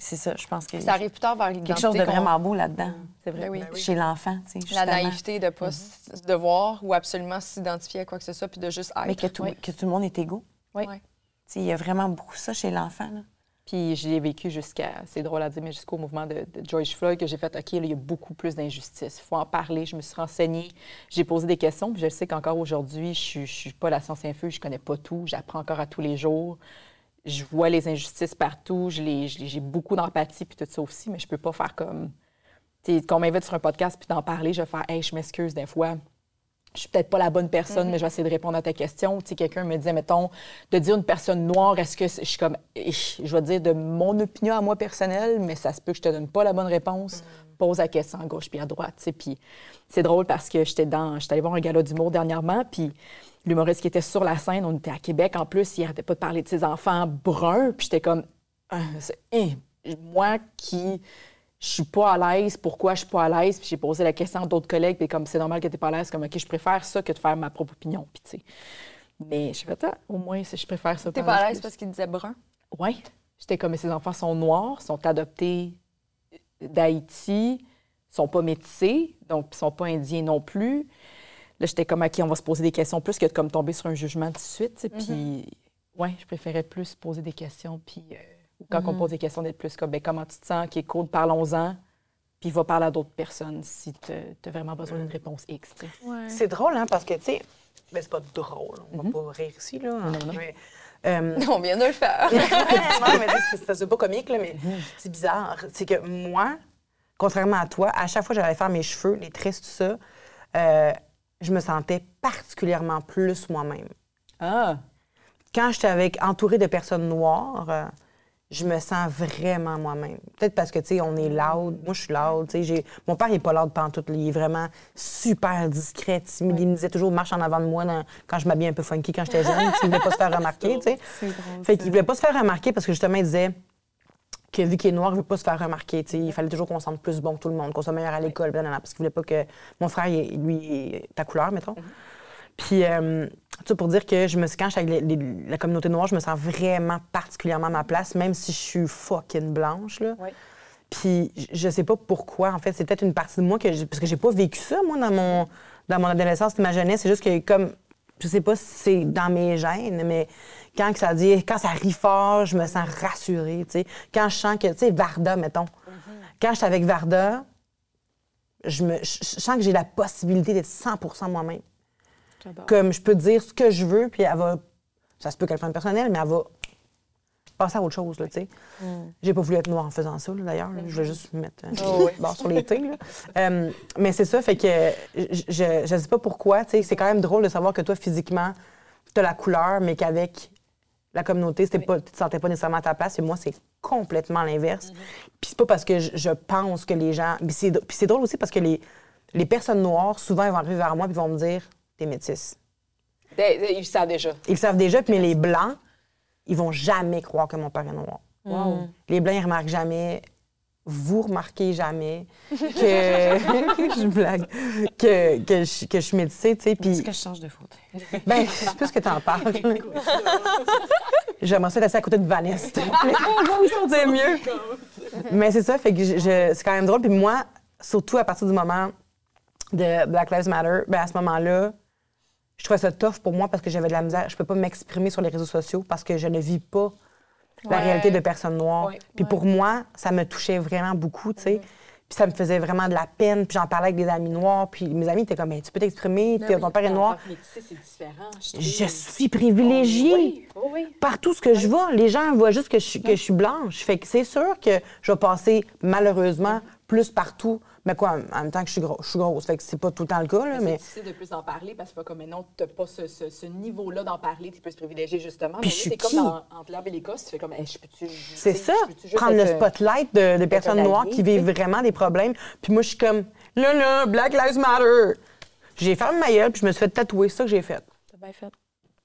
C'est ça, je pense que. Ça arrive plus tard vers quelque chose de vraiment beau là-dedans. C'est vrai. Ben oui. Chez l'enfant, tu sais. La naïveté de ne pas s- se devoir ou absolument s'identifier à quoi que ce soit, puis de juste être. Mais que tout, que tout le monde est égaux. Oui. Sais, il y a vraiment beaucoup ça chez l'enfant. là. Puis je l'ai vécu jusqu'à, c'est drôle à dire, mais jusqu'au mouvement de, de George Floyd, que j'ai fait, OK, là, il y a beaucoup plus d'injustice. Il faut en parler. Je me suis renseignée, j'ai posé des questions, puis je sais qu'encore aujourd'hui, je ne suis pas la science infuse, je connais pas tout, j'apprends encore à tous les jours. Je vois les injustices partout, j'ai beaucoup d'empathie, puis tout ça aussi, mais je peux pas faire comme. Tu sais, qu'on m'invite sur un podcast, puis d'en parler, je vais faire, hey, je m'excuse des fois je suis peut-être pas la bonne personne, mais je vais essayer de répondre à ta question. Tu sais, quelqu'un me disait, mettons, de dire une personne noire, est-ce que je suis comme, Eh, je vais dire de mon opinion à moi personnelle, mais ça se peut que je te donne pas la bonne réponse. Pose la question à gauche puis à droite, tu sais. Puis c'est drôle parce que j'étais dans, j'étais allée voir un gala d'humour dernièrement, puis l'humoriste qui était sur la scène, on était à Québec en plus, il arrêtait pas de parler de ses enfants bruns, puis j'étais comme, Ah, eh, moi qui je suis pas à l'aise, pourquoi je suis pas à l'aise, puis j'ai posé la question à d'autres collègues, puis comme c'est normal que tu pas à l'aise, comme OK, je préfère ça que de faire ma propre opinion, puis tu sais. Mais je fais ah, au moins je préfère ça. T'es pas à l'aise parce qu'il disait brun? Oui. J'étais comme, mais ces enfants sont noirs, sont adoptés d'Haïti, sont pas métissés, donc ils sont pas indiens non plus. Là, j'étais comme, OK, on va se poser des questions plus que de comme tomber sur un jugement tout de suite. sais. Puis, ouais, je préférais plus poser des questions. Puis, euh, ou quand on pose des questions, d'être plus comme, ben, comment tu te sens, qui est cool, parlons-en. Puis, va parler à d'autres personnes si tu as vraiment besoin d'une réponse X. tu sais. C'est drôle, hein, parce que, tu sais, ben, c'est pas drôle. On va pas rire ici, là. Mais, euh, On vient de le faire. non, mais c'est pas comique, là, mais c'est bizarre. C'est que moi, contrairement à toi, à chaque fois que j'allais faire mes cheveux, les tresses, tout ça, euh, je me sentais particulièrement plus moi-même. Ah! Quand j'étais avec, entourée de personnes noires, euh, je me sens vraiment moi-même. Peut-être parce que, tu sais, on est loud. Moi, je suis loud. Tu sais. Mon père, il est pas loud pantoute. Il est vraiment super discret, timide. Il me disait toujours, marche en avant de moi dans- quand je m'habillais un peu funky quand j'étais jeune. Il voulait pas se faire remarquer, tu sais. Fait qu'il voulait pas se faire remarquer parce que, justement, il disait que vu qu'il est noir, il veut pas se faire remarquer. tu sais. Il fallait toujours qu'on se sente plus bon que tout le monde, qu'on soit meilleur à l'école, parce qu'il voulait pas que... Mon frère, lui, est ta couleur, mettons. Puis, euh, tout ça pour dire que je me quand je suis avec les- les- la communauté noire, je me sens vraiment particulièrement à ma place, même si je suis fucking blanche, là. Oui. Puis, je- sais pas pourquoi, en fait. C'est peut-être une partie de moi que... Parce que j'ai pas vécu ça, moi, dans mon, dans mon adolescence et ma jeunesse. C'est juste que, comme... Je sais pas si c'est dans mes gènes, mais quand que ça dit... Quand ça rit fort, je me sens rassurée, tu sais. Quand je sens que... Tu sais, Varda, mettons. Quand je suis avec Varda, je, me, je, sens que j'ai la possibilité d'être 100% moi-même. Comme je peux dire ce que je veux, puis elle va. Ça se peut qu'elle prenne personnel, mais elle va passer à autre chose, là, tu sais. J'ai pas voulu être noire en faisant ça, d'ailleurs. là. Je voulais juste me mettre euh, barre sur les thés, là. Euh, mais c'est ça, fait que je, je, sais pas pourquoi, tu sais. C'est quand même drôle de savoir que toi, physiquement, tu as la couleur, mais qu'avec la communauté, c'était pas, tu te sentais pas nécessairement à ta place. Et moi, c'est complètement l'inverse. Puis c'est pas parce que je, je pense que les gens. Puis c'est, drôle aussi parce que les, les personnes noires, souvent, elles vont arriver vers moi et vont me dire T'es métisse. Ils le savent déjà. Ils le savent déjà, puis mais les blancs, ils vont jamais croire que mon père est noir. Les blancs, ils remarquent jamais. Vous remarquez jamais que. je blague. Que, que, je, que je suis métissée, tu sais. Puis. Que je change de fauteuil? Ben, plus que t'en parles. J'aimerais ça rester à côté de Vanessa. sentir mieux. Mais c'est ça, fait que je- je- c'est quand même drôle. Puis moi, surtout à partir du moment de Black Lives Matter, ben à ce moment-là, je trouvais ça tough pour moi parce que j'avais de la misère. Je peux pas m'exprimer sur les réseaux sociaux parce que je ne vis pas la Ouais. réalité de personnes noires. Ouais. Puis pour moi, ça me touchait vraiment beaucoup, tu sais. Puis ça me faisait vraiment de la peine. Puis j'en parlais avec des amis noirs. Puis mes amis étaient comme, Ben, tu peux t'exprimer, ton père est noir. c'est différent. Je suis privilégiée. Oui, oui, oui. Partout ce que je vois, les gens voient juste que je, que je suis blanche. Fait que c'est sûr que je vais passer, malheureusement, plus partout. Mais quoi, en même temps que je suis, gros, je suis grosse. Fait que c'est pas tout le temps le cas, là, C'est mais... difficile de plus en parler parce que pas comme non, t'as pas ce, ce, ce niveau-là d'en parler, t'es plus privilégié justement. Puis mais je suis là, t'es qui? comme dans, entre l'herbe et l'écosse, tu fais comme, hey, je peux-tu. C'est tu sais, ça, je peux-tu juste prendre le euh, spotlight de, de personnes noires qui vivent tu vraiment des problèmes. Puis moi, je suis comme, là, là, Black Lives Matter. J'ai fermé ma gueule, puis je me suis fait tatouer. C'est ça que j'ai fait. T'as bien fait.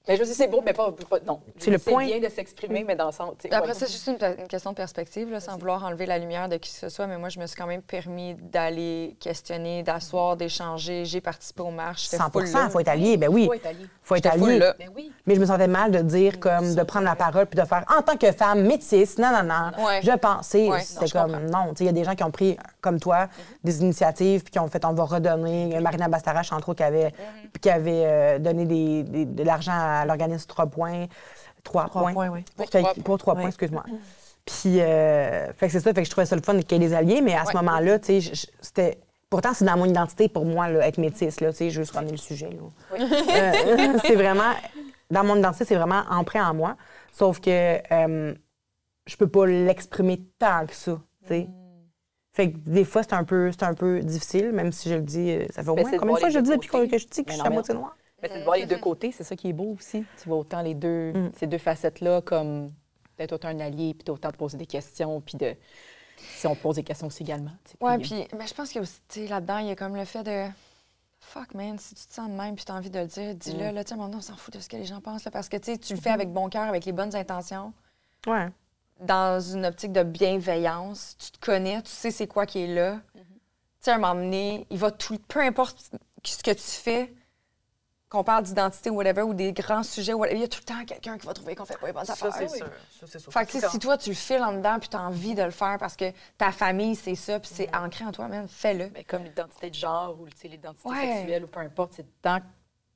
Mais je sais, c'est beau, mais pas. pas- non. C'est le point. C'est bien de s'exprimer, mais dans le sens. sais, Après ouais. ça, c'est juste une, une question de perspective, là, sans vouloir enlever la lumière de qui que ce soit, mais moi, je me suis quand même permis d'aller questionner, d'asseoir, d'échanger. J'ai participé aux marches. j'étais 100 full il faut être allié. Ben oui, Faut être allié. faut être allié. là. Mais oui. Mais je me sentais mal de dire, comme, de prendre la parole puis de faire en tant que femme métisse, non, non, non. Ouais. Je pensais, Ouais, c'était comme, comprends. non. Il y a des gens qui ont pris, comme toi, des initiatives puis qui ont fait, on va redonner. Marina Bastarache, entre autres, qui avait, qui avait euh, donné des- des- de l'argent à l'organisme Trois Points. Trois, Trois points, oui. Pour, Trois pour trois points, excuse-moi. Puis, euh, fait que c'est ça, fait que je trouvais ça le fun qu'il y ait des alliés, mais à ce moment-là, tu sais, c'était. Pourtant, c'est dans mon identité pour moi, là, être métisse, là, tu sais, je veux juste ramener le sujet, là. Euh, c'est vraiment. Dans mon identité, c'est vraiment ancré en moi. Sauf que euh, je peux pas l'exprimer tant que ça, tu sais. Fait que des fois, c'est un, peu, c'est un peu difficile, même si je le dis, euh, ça fait au Mais moins combien de fois je le dis depuis que je dis que Mais je suis à moitié noire? Mais c'est de voir les deux côtés, c'est ça qui est beau aussi. Tu vois autant les deux, Mm. ces deux facettes-là comme d'être autant un allié, puis autant de poser des questions, puis de. Si on pose des questions aussi également. Ouais, puis- puis mais je pense que aussi, tu sais, là-dedans, il y a comme le fait de. Fuck, man, si tu te sens de même puis tu as envie de le dire, dis-le. Là, tu sais, à un moment donné, on s'en fout de ce que les gens pensent, là, parce que tu le fais avec bon cœur, avec les bonnes intentions, Ouais. dans une optique de bienveillance. Tu te connais, tu sais c'est quoi qui est là. Tu sais, à un moment donné, il va tout. Peu importe ce que tu fais, qu'on parle d'identité ou whatever, ou des grands sujets, whatever, il y a tout le temps quelqu'un qui va trouver qu'on fait pas les bonnes affaires. Ça, c'est sûr. Fait que tu sais, si toi, tu le files en dedans puis tu as envie de le faire parce que ta famille, c'est ça, puis c'est ancré en toi, man, fais-le. Ben, comme l'identité de genre ou l'identité Ouais. sexuelle ou peu importe, c'est tant que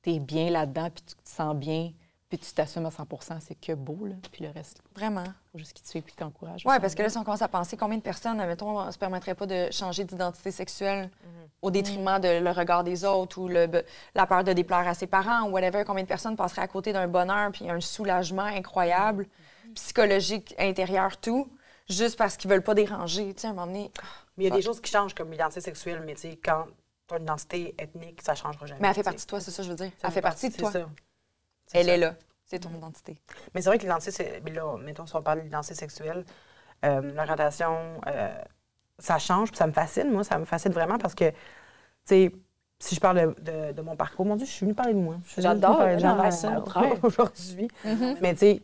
tu es bien là-dedans, puis tu te sens bien, puis tu t'assumes à 100 c'est que beau, là. Puis le reste, Vraiment. faut juste qu'il te suive puis t'encourage. Oui, parce que là, si on commence à penser combien de personnes, mettons, se permettraient pas de changer d'identité sexuelle au détriment de le regard des autres ou le, la peur de déplaire à ses parents ou whatever, combien de personnes passeraient à côté d'un bonheur puis un soulagement incroyable, psychologique, intérieur, tout, juste parce qu'ils veulent pas déranger, tu sais, à un moment donné. Mais il y a des choses qui changent comme l'identité sexuelle, mais tu sais, quand tu as une identité ethnique, ça changera jamais. Mais elle fait partie de toi, c'est ça, je veux dire. Ça Elle fait partie de c'est toi. Elle ça. est là. C'est ton identité. Mais c'est vrai que l'identité, c'est. Mais là, mettons, si on parle de l'identité sexuelle, euh, l'orientation, euh, ça change, puis ça me fascine, moi, ça me fascine vraiment parce que, tu sais, si je parle de, de- de mon parcours, mon Dieu, je suis venue parler de moi. Je suis venue J'adore, j'adore ça. Aujourd'hui. Mais tu sais,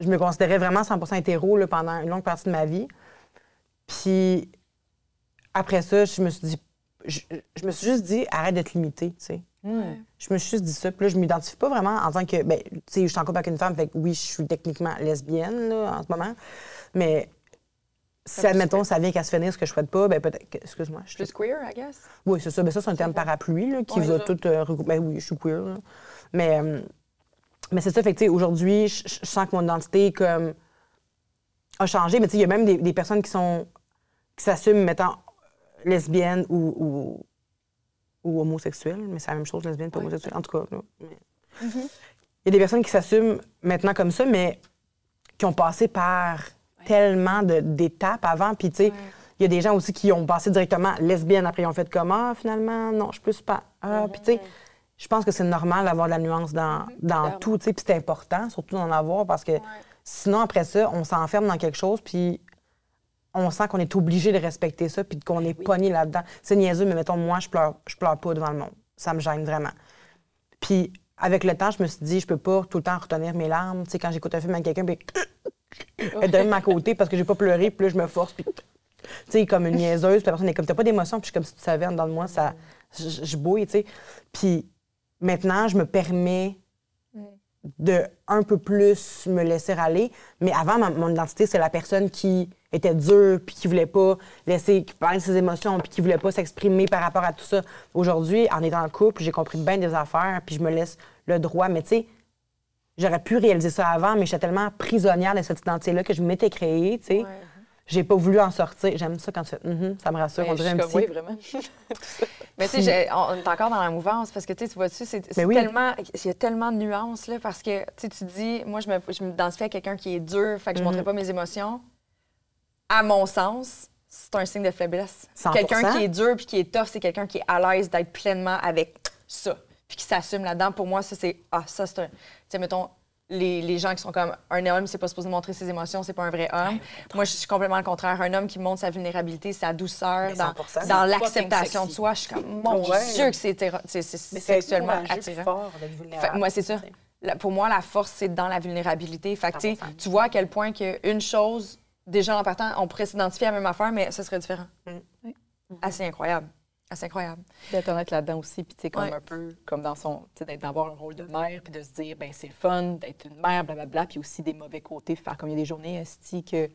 je me considérais vraiment 100% hétéro là, pendant une longue partie de ma vie. Puis après ça, je me suis dit, je, je me suis juste dit, arrête de te limiter, tu sais. Je me suis juste dit ça. Puis là, je m'identifie pas vraiment en tant que. Ben, tu sais, je suis en couple avec une femme, fait que oui, je suis techniquement lesbienne, là, en ce moment. Mais si, admettons, ça vient qu'à se finir ce que je souhaite pas, ben peut-être. Excuse-moi. Je Plus queer, I guess. Oui, c'est ça. Ben, ça, c'est un terme parapluie, là, qui Ouais, va tout euh, regrouper. Ben oui, je suis queer, là. Mais, euh, mais c'est ça, fait que, aujourd'hui, je je sens que mon identité, comme, a changé. Mais, tu sais, il y a même des, des personnes qui sont. qui s'assument, mettons, lesbiennes ou, ou, ou homosexuelles. Mais c'est la même chose, lesbienne et homosexuelle. En tout cas. Mais- Mm-hmm. Il y a des personnes qui s'assument maintenant comme ça, mais qui ont passé par tellement de- d'étapes avant. Puis, tu sais, il y a des gens aussi qui ont passé directement lesbienne, après ils ont fait comme Ah, finalement, non, je suis plus pas. Ah, puis, tu sais, je pense que c'est normal d'avoir de la nuance dans, dans tout, tu sais, puis c'est important, surtout d'en avoir, parce que sinon, après ça, on s'enferme dans quelque chose, puis on sent qu'on est obligé de respecter ça, puis qu'on est pogné là-dedans. C'est niaiseux, mais mettons, moi, je pleure, je pleure pas devant le monde. Ça me gêne vraiment. Puis, avec le temps, je me suis dit, je peux pas tout le temps retenir mes larmes. Tu sais, quand j'écoute un film avec quelqu'un, puis de même à côté parce que j'ai pas pleuré, puis là, je me force, puis tu sais, comme une niaiseuse, puis la personne est comme, t'as pas d'émotion, puis je suis comme si tu savais, en dedans de moi, ça, je, je bouille, tu sais. Puis maintenant, je me permets de un peu plus me laisser aller. Mais avant, ma- mon identité, c'est la personne qui était dure, puis qui voulait pas laisser parler de ses émotions, puis qui voulait pas s'exprimer par rapport à tout ça. Aujourd'hui, en étant en couple, j'ai compris bien des affaires, puis je me laisse le droit. Mais tu sais, j'aurais pu réaliser ça avant, mais j'étais tellement prisonnière de cette identité-là que je m'étais créée, tu sais. J'ai pas voulu en sortir. J'aime ça quand tu fais Mhm ça me rassure. Ben, on dirait un petit. oui, vraiment. Mais tu sais, on est encore dans la mouvance parce que tu sais, tu c'est Ben oui. tellement. Il y a tellement de nuances, là, parce que tu dis, moi, je me- je m'identifie à quelqu'un qui est dur, fait que je ne Mhm. montrerai pas mes émotions. À mon sens, c'est un signe de faiblesse. 100%. Quelqu'un qui est dur puis qui est tough, c'est quelqu'un qui est à l'aise d'être pleinement avec ça, puis qui s'assume là-dedans. Pour moi, ça, c'est. Ah, ça, c'est un. Tu sais, mettons. Les, les gens qui sont comme un homme, c'est pas supposé montrer ses émotions, c'est pas un vrai homme. Moi, je suis complètement le contraire. Un homme qui montre sa vulnérabilité, sa douceur, dans, 100%. dans C'est l'acceptation de soi, je suis comme, mon Ouais. Dieu, que c'est sexuellement attirant. fort Fait- moi, c'est ça. La- pour moi, la force, c'est dans la vulnérabilité. Fait que, tu sais, 100%. tu vois à quel point qu'une chose, déjà en partant, on pourrait s'identifier à la même affaire, mais ce serait différent. Mm. Assez incroyable. Assez incroyable. D'être honnête là-dedans aussi, puis tu sais, comme Ouais. un peu comme dans son, tu sais, d'avoir un rôle de mère, puis de se dire, ben c'est le fun d'être une mère, blablabla, puis aussi des mauvais côtés, faire comme il y a des journées, esti, que, tu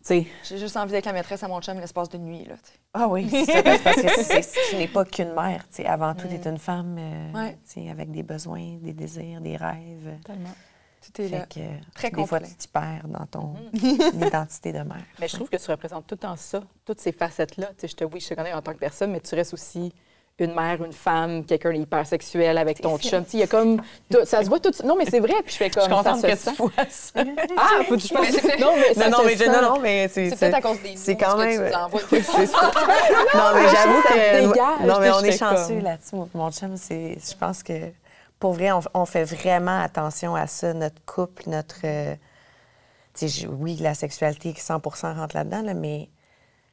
sais, J'ai juste envie d'être la maîtresse à mon chum l'espace de nuit. Là. Ah oui, c'est ça, parce que c'est- tu n'es pas qu'une mère. tu sais. Avant tout, tu es une femme euh, Ouais. tu sais, avec des besoins, des désirs, des rêves. tellement. Tout est là. Fait que, euh, Très des fois, tu t'y perds dans ton identité de mère. Mais je trouve que tu représentes tout temps ça, toutes ces facettes-là. Tu sais, je te, oui, je te connais en tant que personne, mais tu restes aussi une mère, une femme, quelqu'un d'hypersexuel avec ton chum. Tu sais, il y a comme. ça se voit tout. Non, mais c'est vrai, puis je fais comme. ça se sent. vois ça. Ah, faut que je fasse. Non, mais ça non, mais, je- sent. non, non, mais c'est. C'est peut-être à cause des C'est quand que même. tu nous envoies. c'est ça. non, mais j'avoue Ça que. dégage, non, mais tu on est chanceux comme- là-dessus. Mon- Mon chum, c'est. Je pense que. Pour vrai, on, on fait vraiment attention à ça, notre couple, notre. euh, oui, la sexualité 100 rentre là-dedans, là, mais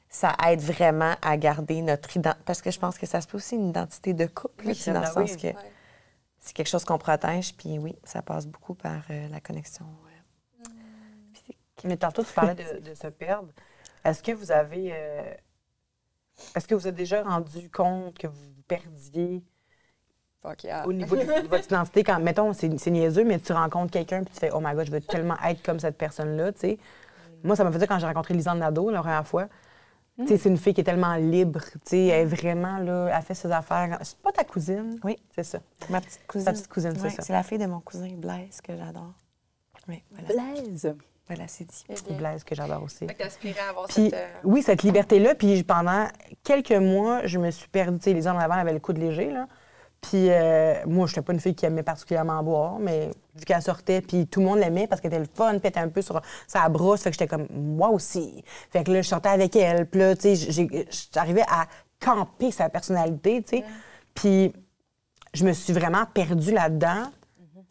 ça aide vraiment à garder notre identité. Parce que je pense que ça se peut aussi une identité de couple, là, dans le oui. sens que c'est quelque chose qu'on protège, puis oui, ça passe beaucoup par euh, la connexion. euh, physique. Mais tantôt, tu parlais de, de se perdre. Est-ce que vous avez. euh, Est-ce que vous êtes déjà rendu compte que vous perdiez? Fuck yeah. au niveau de, de votre identité? Quand, mettons, c'est c'est niaiseux, mais tu rencontres quelqu'un puis tu fais Oh my god, je veux tellement être comme cette personne-là, tu sais. Moi, ça m'a fait dire quand j'ai rencontré Lisanne Nadeau la première fois. Tu sais, c'est une fille qui est tellement libre, tu sais, elle est vraiment là, elle fait ses affaires. C'est pas ta cousine? Oui. C'est ça. Ma petite cousine. Ta petite cousine, c'est Ouais, ça. C'est la fille de mon cousin Blaise que j'adore. Oui, voilà. Blaise? Voilà, c'est dit. C'est Blaise que j'adore aussi. Fait que à avoir Puis, cette. euh, oui, cette liberté-là. Puis pendant quelques mois, je me suis perdue. Tu sais, les ans avant avaient le coude léger, là. Puis euh, moi, je n'étais pas une fille qui aimait particulièrement boire, mais vu qu'elle sortait, puis tout le monde l'aimait parce qu'elle était le fun, puis elle était un peu sur sa brosse, fait que j'étais comme, moi aussi. Fait que là, je sortais avec elle, puis là, tu sais, j'arrivais à camper sa personnalité, tu sais. Puis je me suis vraiment perdue là-dedans.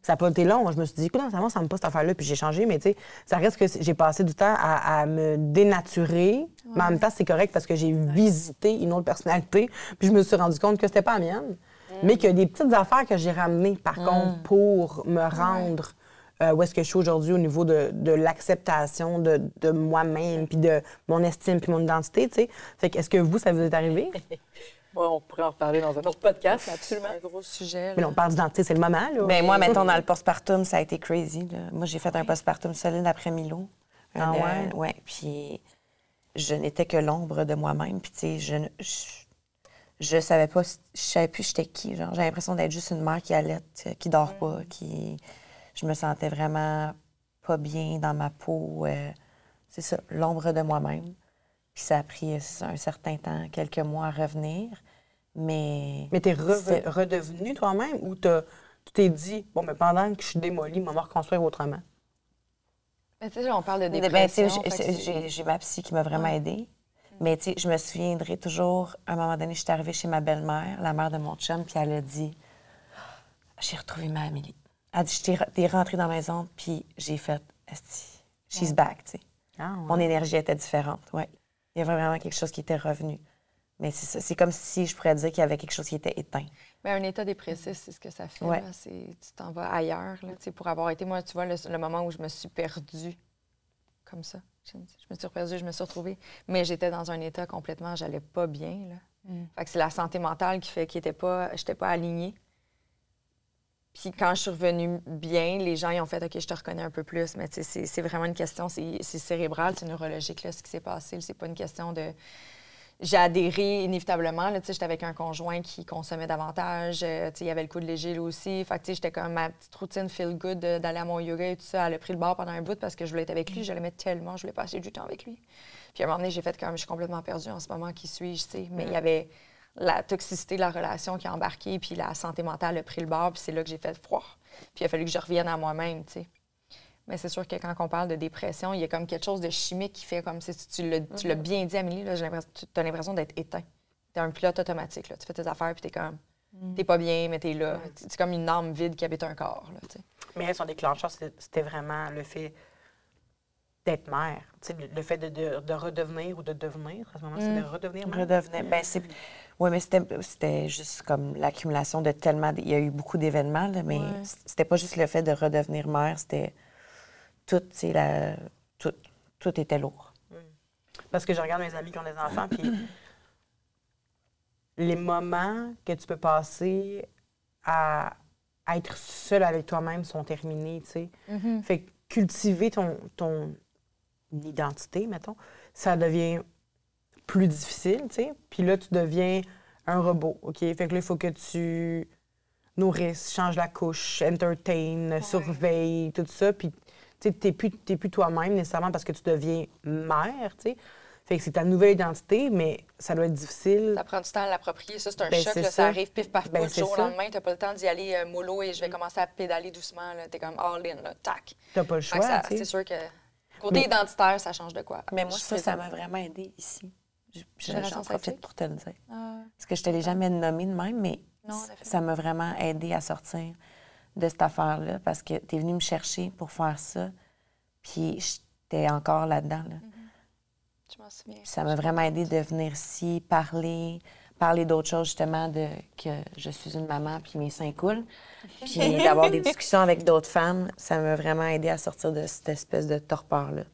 Ça n'a pas été long. Je me suis dit, écoute, ça me pas cette affaire-là, puis j'ai changé, mais tu sais, ça reste que j'ai passé du temps à, à me dénaturer. Mais en même temps, c'est correct parce que j'ai visité une autre personnalité, puis je me suis rendu compte que c'était pas la mienne. Mais qu'il y a des petites affaires que j'ai ramenées, par contre, pour me rendre euh, où est-ce que je suis aujourd'hui au niveau de, de l'acceptation de, de moi-même, puis de mon estime, puis mon identité, tu sais. Fait que, est-ce que vous, ça vous est arrivé? Bon, on pourrait en reparler dans un autre podcast, absolument. Un gros sujet. Mais là. on parle d'identité, c'est le moment, là. Ben, moi, mettons, dans le postpartum, ça a été crazy. là. Moi, j'ai fait un postpartum solide après Milo. Ah ouais? euh, ouais. Puis je n'étais que l'ombre de moi-même. Puis, tu sais, je, ne- je, je savais pas, je savais plus j'étais qui. Genre, j'avais l'impression d'être juste une mère qui allait, qui dort pas, qui. Je me sentais vraiment pas bien dans ma peau. euh, c'est ça, l'ombre de moi-même. Puis ça a pris euh, un certain temps, quelques mois à revenir. Mais. Mais t'es reve- C'est- redevenu toi-même ou t'as- tu t'es dit, bon, mais pendant que je suis démolie, on va me reconstruire autrement? Mais tu sais, on parle de Ben, tu sais, dépression. j'ai ma psy qui m'a vraiment aidée. Mais tu sais, je me souviendrai toujours, à un moment donné, je suis arrivée chez ma belle-mère, la mère de mon chum, puis elle a dit J'ai retrouvé ma Amélie. Elle a dit Je t'ai rentrée dans la maison, puis j'ai fait Esti, she's back, tu sais. Ah, Mon énergie était différente, ouais. Il y avait vraiment quelque chose qui était revenu. Mais c'est ça, c'est comme si je pourrais dire qu'il y avait quelque chose qui était éteint. Mais un état dépressif, c'est ce que ça fait. Ouais. là. Tu t'en vas ailleurs. Là, tu sais, pour avoir été, moi, tu vois, le, le moment où je me suis perdue comme ça. Je me suis perdue, je me suis retrouvée. Mais j'étais dans un état complètement, j'allais pas bien. Là. Fait que c'est la santé mentale qui fait que j'étais pas, j'étais pas alignée. Puis quand je suis revenue bien, les gens ils ont fait OK, je te reconnais un peu plus. Mais c'est vraiment une question, c'est cérébral, c'est neurologique, là, ce qui s'est passé. C'est pas une question de j'ai adhéré inévitablement. J'étais avec un conjoint qui consommait davantage. euh, il y avait le coup de léger là aussi. Fait que, j'étais comme ma petite routine feel good d'aller à mon yoga et tout ça. Elle a pris le bar pendant un bout parce que je voulais être avec lui. Je l'aimais tellement. Je voulais passer du temps avec lui. Puis à un moment donné, j'ai fait comme je suis complètement perdue en ce moment. Qui suis-je? tu sais? Mais il y avait la toxicité de la relation qui a embarqué. Puis la santé mentale a pris le bar. Puis c'est là que j'ai fait froid. Puis il a fallu que je revienne à moi-même. tu sais. Mais c'est sûr que quand on parle de dépression, il y a comme quelque chose de chimique qui fait comme si tu l'as tu l'as bien dit, Amélie, là, j'ai l'impression- tu as l'impression d'être éteint. Tu es un pilote automatique. Là. Tu fais tes affaires puis tu es comme. T'es pas bien, mais t'es là. C'est comme une âme vide qui habite un corps. Là, tu sais. Mais son déclencheur, c'était vraiment le fait d'être mère. Tu sais, le, le fait de, de- de redevenir ou de devenir. À ce moment, c'est de redevenir mère. Redevenait. Ben, c'est. Oui, mais c'était, c'était juste comme l'accumulation de tellement. Il y a eu beaucoup d'événements, là, mais Ouais. c'était pas juste le fait de redevenir mère, c'était tout, la... tout, tout était lourd. Parce que je regarde mes amis qui ont des enfants, puis les moments que tu peux passer à, à être seul avec toi-même sont terminés, tu sais. Fait que cultiver ton, ton identité, mettons, ça devient plus difficile, tu sais. Puis là, tu deviens un robot, OK? Fait que là, il faut que tu nourrisses, changes la couche, entertain, surveille, tout ça. Puis, tu sais, t'es plus, t'es plus toi-même nécessairement parce que tu deviens mère, tu sais. Fait que c'est ta nouvelle identité, mais ça doit être difficile. Ça prend du temps à l'approprier. Ça, c'est un Ben, choc. là, ça. ça. arrive pif paf Ben, pouf, jour au lendemain. T'as pas le temps d'y aller euh, mollo et je vais commencer à pédaler doucement. T'es comme all in, là, tac. T'as pas le choix. C'est sûr que côté Mais- identitaire, ça change de quoi? Mais moi, Je ça, ça m'a vraiment aidé ici. J'en profite pour te le dire. Ah, Parce que je te l'ai jamais nommé de même, mais Non, ça m'a vraiment aidé à sortir de cette affaire-là parce que tu es venu me chercher pour faire ça, puis j'étais encore là-dedans. Là. je m'en souviens. Ça m'a vraiment aidé de venir ici, parler, parler d'autres choses, justement, de que je suis une maman, puis mes seins coulent. Puis d'avoir des discussions avec d'autres femmes, ça m'a vraiment aidé à sortir de cette espèce de torpeur-là.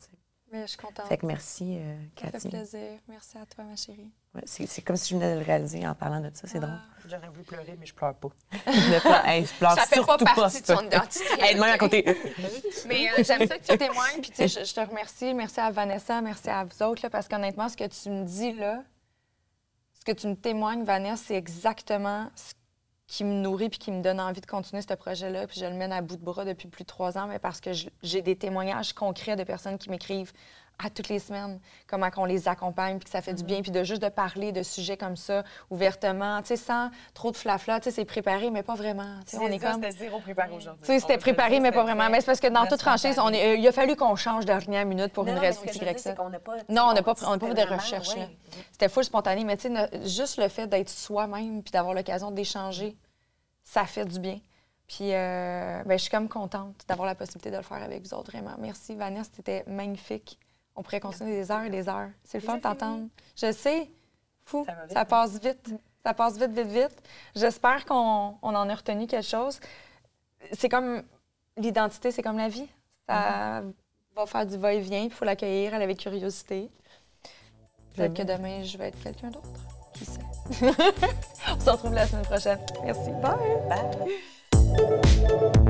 Mais je suis contente. Fait que merci, euh, Ça fait Cathy. plaisir. Merci à toi, ma chérie. Ouais, c'est comme si je venais de le réaliser en parlant de ça, c'est drôle. J'aurais voulu pleurer, mais je pleure pas. Ne pas- hey, je pleure Ça fait pas partie de ça. son identité. De même à côté. Mais euh, j'aime ça que tu témoignes. Puis, tu sais, je, je te remercie. Merci à Vanessa, merci à vous autres, là, parce qu'honnêtement, ce que tu me dis là, ce que tu me témoignes, Vanessa, c'est exactement ce qui me nourrit puis qui me donne envie de continuer ce projet-là. Puis je le mène à bout de bras depuis plus de trois ans, mais parce que je- j'ai des témoignages concrets de personnes qui m'écrivent à toutes les semaines, comment qu'on les accompagne, puis que ça fait du bien, puis de juste de parler de sujets comme ça ouvertement, tu sais, sans trop de flafla, tu sais, c'est préparé, mais pas vraiment. On est comme... C'était zéro préparé aujourd'hui. Tu sais, c'était préparé, mais pas vraiment. Mais c'est parce que dans toute franchise, on est, euh, il a fallu qu'on change de dernière minute pour une raison X, Y, Z. qu'on n'a pas... Non, on n'a pas, on n'a pas fait de recherche. C'était full spontané, mais tu sais, juste le fait d'être soi-même puis d'avoir l'occasion d'échanger, ça fait du bien. Puis, euh, ben, je suis comme contente d'avoir la possibilité de le faire avec vous autres, vraiment. Merci, Vanessa, c'était magnifique. On pourrait continuer des heures et des heures. C'est le fun de t'entendre. Je sais, fou, Ça hein? passe vite. Ça passe vite, vite, vite. J'espère qu'on on en a retenu quelque chose. C'est comme l'identité, c'est comme la vie. Ça va faire du va-et-vient, il faut l'accueillir, aller avec curiosité. Peut-être que demain, je vais être quelqu'un d'autre. Qui sait? On se retrouve la semaine prochaine. Merci. Bye! Bye.